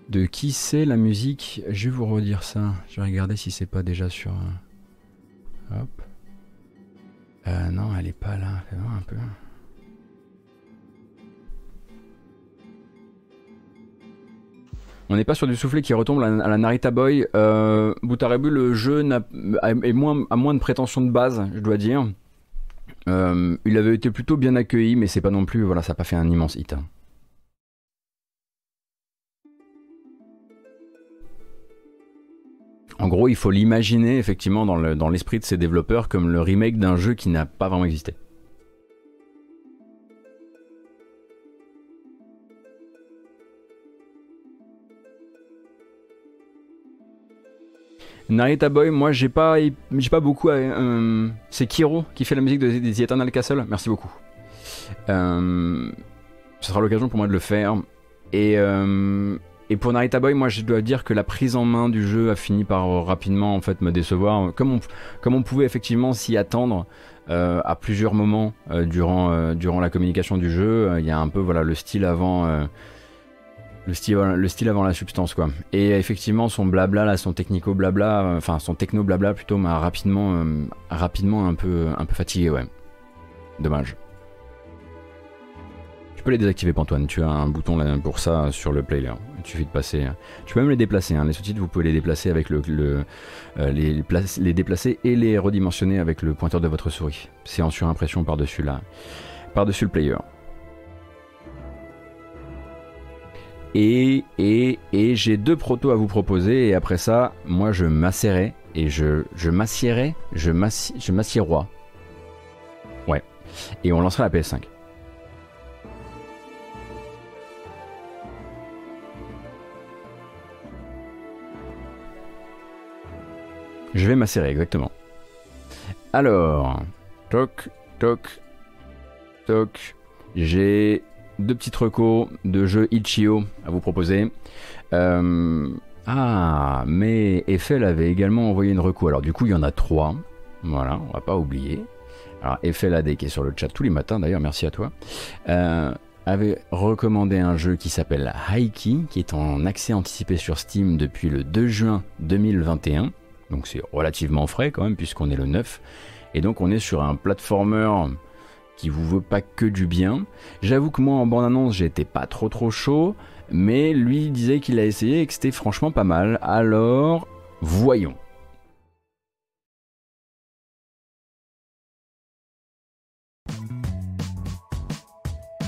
De qui c'est la musique? Je vais vous redire ça. Je vais regarder si c'est pas déjà sur. Hop. Euh, non, elle est pas là. Fais voir un peu. On n'est pas sur du soufflet qui retombe à la, Narita Boy. Euh, Boutarebu, le jeu a, moins, de prétention de base, je dois dire. Euh, il avait été plutôt bien accueilli, mais c'est pas non plus. Voilà, ça n'a pas fait un immense hit. En gros, il faut l'imaginer effectivement dans le- dans l'esprit de ces développeurs comme le remake d'un jeu qui n'a pas vraiment existé. Narita Boy, moi j'ai pas, j'ai pas beaucoup. à- euh, c'est Kiro qui fait la musique de, The Eternal Castle. Merci beaucoup. Euh, ce sera l'occasion pour moi de le faire. Et, euh, et pour Narita Boy, moi je dois dire que la prise en main du jeu a fini par euh, rapidement en fait me décevoir. Comme on, comme on pouvait effectivement s'y attendre euh, à plusieurs moments euh, durant, euh, durant la communication du jeu, euh, il y a un peu voilà le style avant. Euh, le style, le style avant la substance quoi. Et effectivement son blabla là, son technico blabla, euh, enfin son techno blabla plutôt m'a rapidement, euh, rapidement un peu, un peu fatigué ouais. Dommage. Tu peux les désactiver Pantoine, tu as un bouton là pour ça sur le player. Il suffit de passer. Tu peux même les déplacer, hein. les sous-titres vous pouvez les déplacer avec le, le- euh, les, les placer- les déplacer et les redimensionner avec le pointeur de votre souris. C'est en surimpression par-dessus la, par-dessus le player. Et, et, et j'ai deux protos à vous proposer et après ça, moi je m'assierai et je, je m'assierai, je m'assi- je m'assierois. Ouais. Et on lancera la PS5. Je vais m'asserrer, exactement. Alors, toc, toc, toc. J'ai deux petites recos de jeux Itch.io à vous proposer. Euh, ah, mais Eiffel avait également envoyé une reco. Alors du coup, il y en a trois. Voilà, on va pas oublier. Alors Eiffel AD qui est sur le chat tous les matins d'ailleurs, merci à toi. Euh, avait recommandé un jeu qui s'appelle Haiki, qui est en accès anticipé sur Steam depuis le 2 juin 2021. Donc c'est relativement frais quand même puisqu'on est le 9. Et donc on est sur un platformer qui vous veut pas que du bien. J'avoue que moi en bande-annonce j'étais pas trop trop chaud, mais lui disait qu'il a essayé et que c'était franchement pas mal. Alors voyons.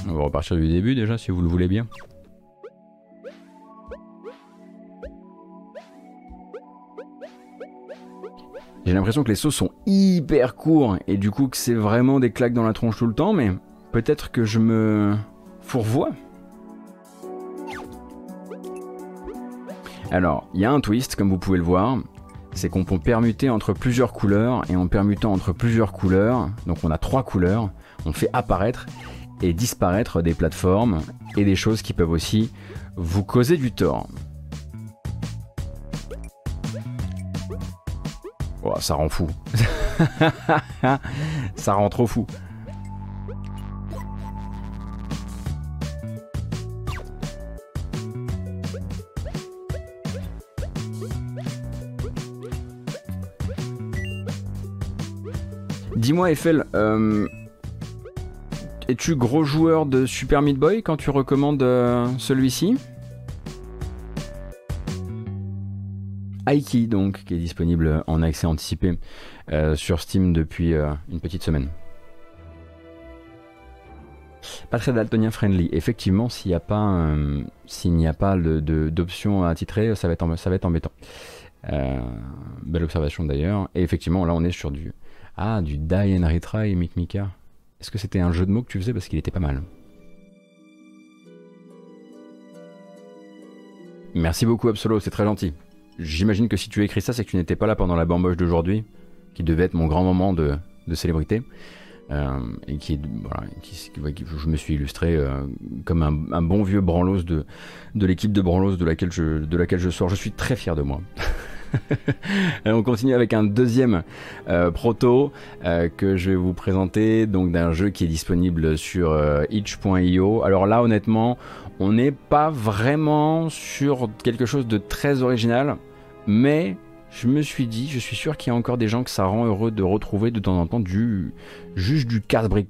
On va repartir du début déjà si vous le voulez bien. J'ai l'impression que les sauts sont hyper courts et du coup que c'est vraiment des claques dans la tronche tout le temps, mais peut-être que je me fourvoie. Alors, il y a un twist, comme vous pouvez le voir, c'est qu'on peut permuter entre plusieurs couleurs, et en permutant entre plusieurs couleurs, donc on a trois couleurs, on fait apparaître et disparaître des plateformes et des choses qui peuvent aussi vous causer du tort. Oh, ça rend fou. ça rend trop fou. Dis-moi Eiffel, euh, es-tu gros joueur de Super Meat Boy quand tu recommandes euh, celui-ci? Aiki donc, qui est disponible en accès anticipé euh, sur Steam depuis euh, une petite semaine. Pas très daltonien friendly. Effectivement, s'il n'y a pas, euh, n'y a pas d'option à titrer, ça va être, ça va embêtant. Belle observation d'ailleurs. Et effectivement, là, on est sur du ah du Die and Retry Mick Mika. Est-ce que c'était un jeu de mots que tu faisais parce qu'il était pas mal? Merci beaucoup Absolo, c'est très gentil. J'imagine que si tu as écrit ça, c'est que tu n'étais pas là pendant la bamboche d'aujourd'hui, qui devait être mon grand moment de, célébrité. Euh, et qui, voilà, je me suis illustré euh, comme un, bon vieux branlos de, de l'équipe de branlos de laquelle, je, de laquelle je sors. Je suis très fier de moi. On continue avec un deuxième euh, proto que je vais vous présenter, donc d'un jeu qui est disponible sur itch.io. Alors là, honnêtement, on n'est pas vraiment sur quelque chose de très original, mais je me suis dit, je suis sûr qu'il y a encore des gens que ça rend heureux de retrouver de temps en temps du juste du casse-brique.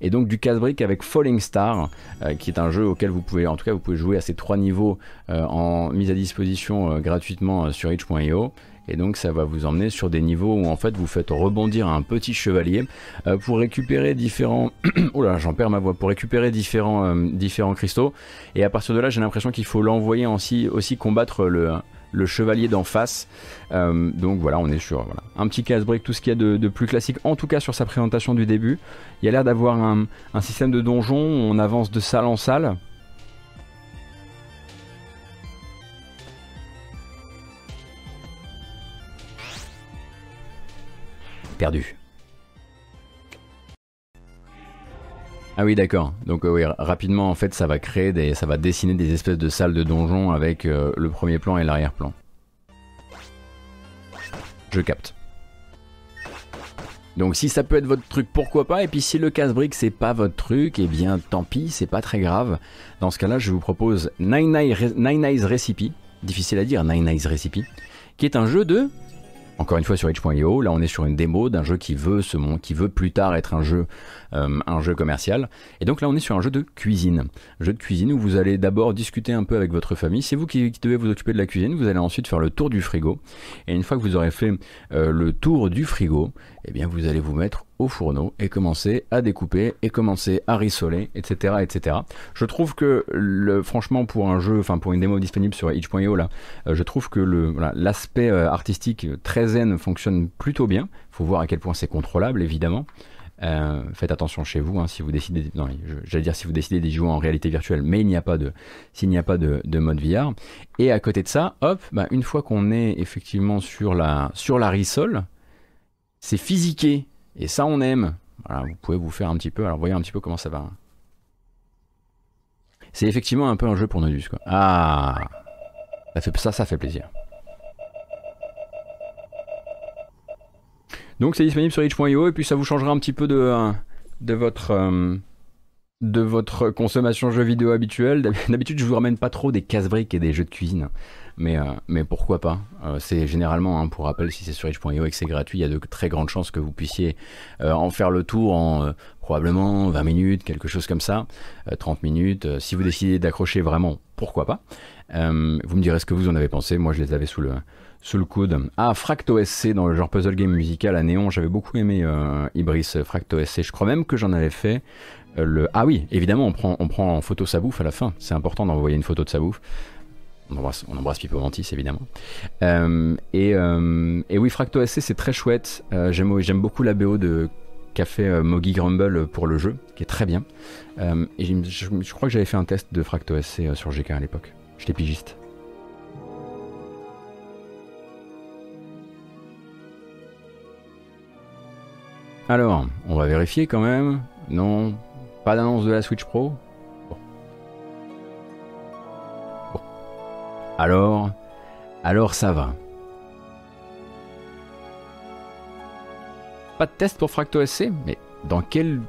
Et donc du casse-brique avec Falling Star, euh, qui est un jeu auquel vous pouvez, en tout cas, vous pouvez jouer à ces trois niveaux euh, en mise à disposition euh, gratuitement sur itch.io. Et donc ça va vous emmener sur des niveaux où en fait vous faites rebondir un petit chevalier euh, pour récupérer différents... oh j'en perds ma voix. Pour récupérer différents, euh, différents cristaux. Et à partir de là j'ai l'impression qu'il faut l'envoyer aussi, combattre le, chevalier d'en face. Euh, donc voilà, on est sur un petit casse-break, tout ce qu'il y a de, de plus classique, en tout cas sur sa présentation du début. Il y a l'air d'avoir un, un système de donjon où on avance de salle en salle. Ah oui, d'accord. Donc euh, oui, ra- rapidement, en fait, ça va créer des, ça va dessiner des espèces de salles de donjons avec euh, le premier plan et l'arrière-plan. Je capte. Donc si ça peut être votre truc, pourquoi pas? Et puis si le casse-brique c'est pas votre truc, eh bien tant pis, c'est pas très grave. Dans ce cas-là, je vous propose Nine Nights Recipe, difficile à dire, Nine Nights Recipe, qui est un jeu de encore une fois sur itch.io, là on est sur une démo d'un jeu qui veut se mon- qui veut plus tard être un jeu, euh, un jeu commercial. Et donc là on est sur un jeu de cuisine, jeu de cuisine où vous allez d'abord discuter un peu avec votre famille. C'est vous qui, qui devez vous occuper de la cuisine. Vous allez ensuite faire le tour du frigo. Et une fois que vous aurez fait euh, le tour du frigo, eh bien vous allez vous mettre au fourneau et commencer à découper et commencer à rissoler, etc., etc. Je trouve que le, franchement pour un jeu, enfin pour une démo disponible sur itch.io euh, je trouve que l'aspect euh, artistique très zen fonctionne plutôt bien. Faut voir à quel point c'est contrôlable évidemment. Euh, faites attention chez vous hein, si vous décidez. Non, d'y jouer en réalité virtuelle, mais il n'y a pas de s'il n'y a pas de, de mode VR. Et à côté de ça, hop, bah, une fois qu'on est effectivement sur la sur rissole, c'est physiqué et ça on aime. Vous pouvez vous faire un petit peu. Alors voyez un petit peu comment ça va. C'est effectivement un peu un jeu pour Nodus. Ah, ça ça, fait plaisir. Donc c'est disponible sur itch.io et puis ça vous changera un petit peu de, euh, votre euh, de votre consommation jeux vidéo habituelle. D'hab- D'habitude je vous ramène pas trop des casse-briques et des jeux de cuisine, mais euh, mais pourquoi pas? Euh, c'est généralement hein, pour rappel si c'est sur itch.io et que c'est gratuit, il y a de très grandes chances que vous puissiez euh, en faire le tour en probablement 20 minutes, quelque chose comme ça, euh, 30 minutes. Si vous décidez d'accrocher vraiment, pourquoi pas? Vous me direz ce que vous en avez pensé. Moi je les avais sous le sous le coude. Ah, Fracto SC dans le genre puzzle game musical à néon. J'avais beaucoup aimé Ibris Fracto SC. Je crois même que j'en avais fait le. Ah oui, évidemment, on prend, on prend en photo sa bouffe à la fin. C'est important d'envoyer une photo de sa bouffe. On embrasse, on embrasse Pipo Mantis, évidemment. Euh, et, euh, et oui, Fracto SC, c'est très chouette. Euh, j'aime, beaucoup la BO de qu'a fait Moggy Grumble pour le jeu, qui est très bien. Je, crois que j'avais fait un test de Fracto SC sur GK à l'époque. J'étais pigiste. Alors, on va vérifier quand même. Non, pas d'annonce de la Switch Pro. Alors, alors ça va. Pas de test pour Fracto SC, mais dans quelle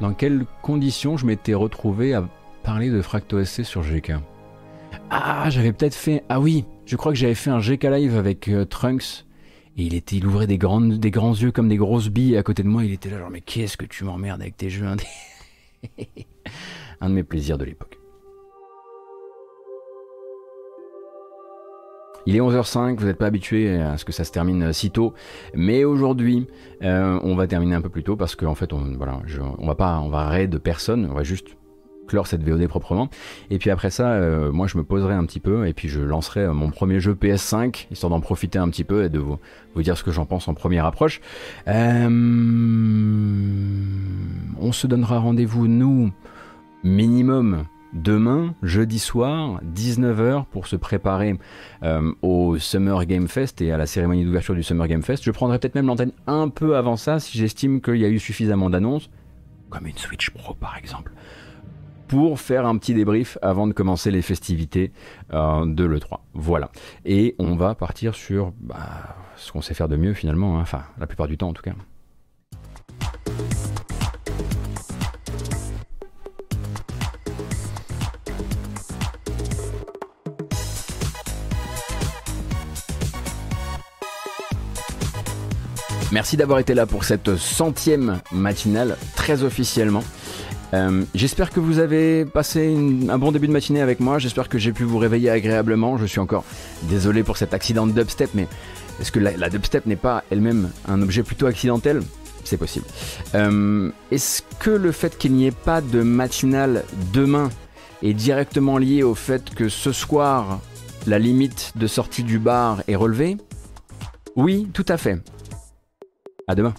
dans quelles conditions je m'étais retrouvé à parler de Fracto SC sur GK Ah, j'avais peut-être fait ah oui, je crois que j'avais fait un GK live avec euh, Trunks et il était, il ouvrait des grands, des grands yeux comme des grosses billes à côté de moi. Il était là genre mais qu'est-ce que tu m'emmerdes avec tes jeux Un de mes plaisirs de l'époque. Il est 11h05, vous n'êtes pas habitué à ce que ça se termine si tôt, mais aujourd'hui, euh, on va terminer un peu plus tôt parce qu'en fait, on, voilà, on va pas, on va raid personne, on va juste clore cette VOD proprement. Et puis après ça, euh, moi je me poserai un petit peu et puis je lancerai euh, mon premier jeu PS5 histoire d'en profiter un petit peu et de vous, dire ce que j'en pense en première approche. Euh, on se donnera rendez-vous nous minimum demain, jeudi soir, 19h pour se préparer euh, au Summer Game Fest et à la cérémonie d'ouverture du Summer Game Fest. Je prendrai peut-être même l'antenne un peu avant ça si j'estime qu'il y a eu suffisamment d'annonces, comme une Switch Pro par exemple pour faire un petit débrief avant de commencer les festivités euh, de l'E3. Voilà. Et on va partir sur bah, ce qu'on sait faire de mieux finalement, hein. enfin la plupart du temps en tout cas. Merci d'avoir été là pour cette centième matinale, très officiellement. Euh, j'espère que vous avez passé un bon début de matinée avec moi. J'espère que j'ai pu vous réveiller agréablement. Je suis encore désolé pour cet accident de dubstep, mais est-ce que la, la dubstep n'est pas elle-même un objet plutôt accidentel? C'est possible. Euh, est-ce que le fait qu'il n'y ait pas de matinale demain est directement lié au fait que ce soir, la limite de sortie du bar est relevée? Oui, tout à fait. À demain.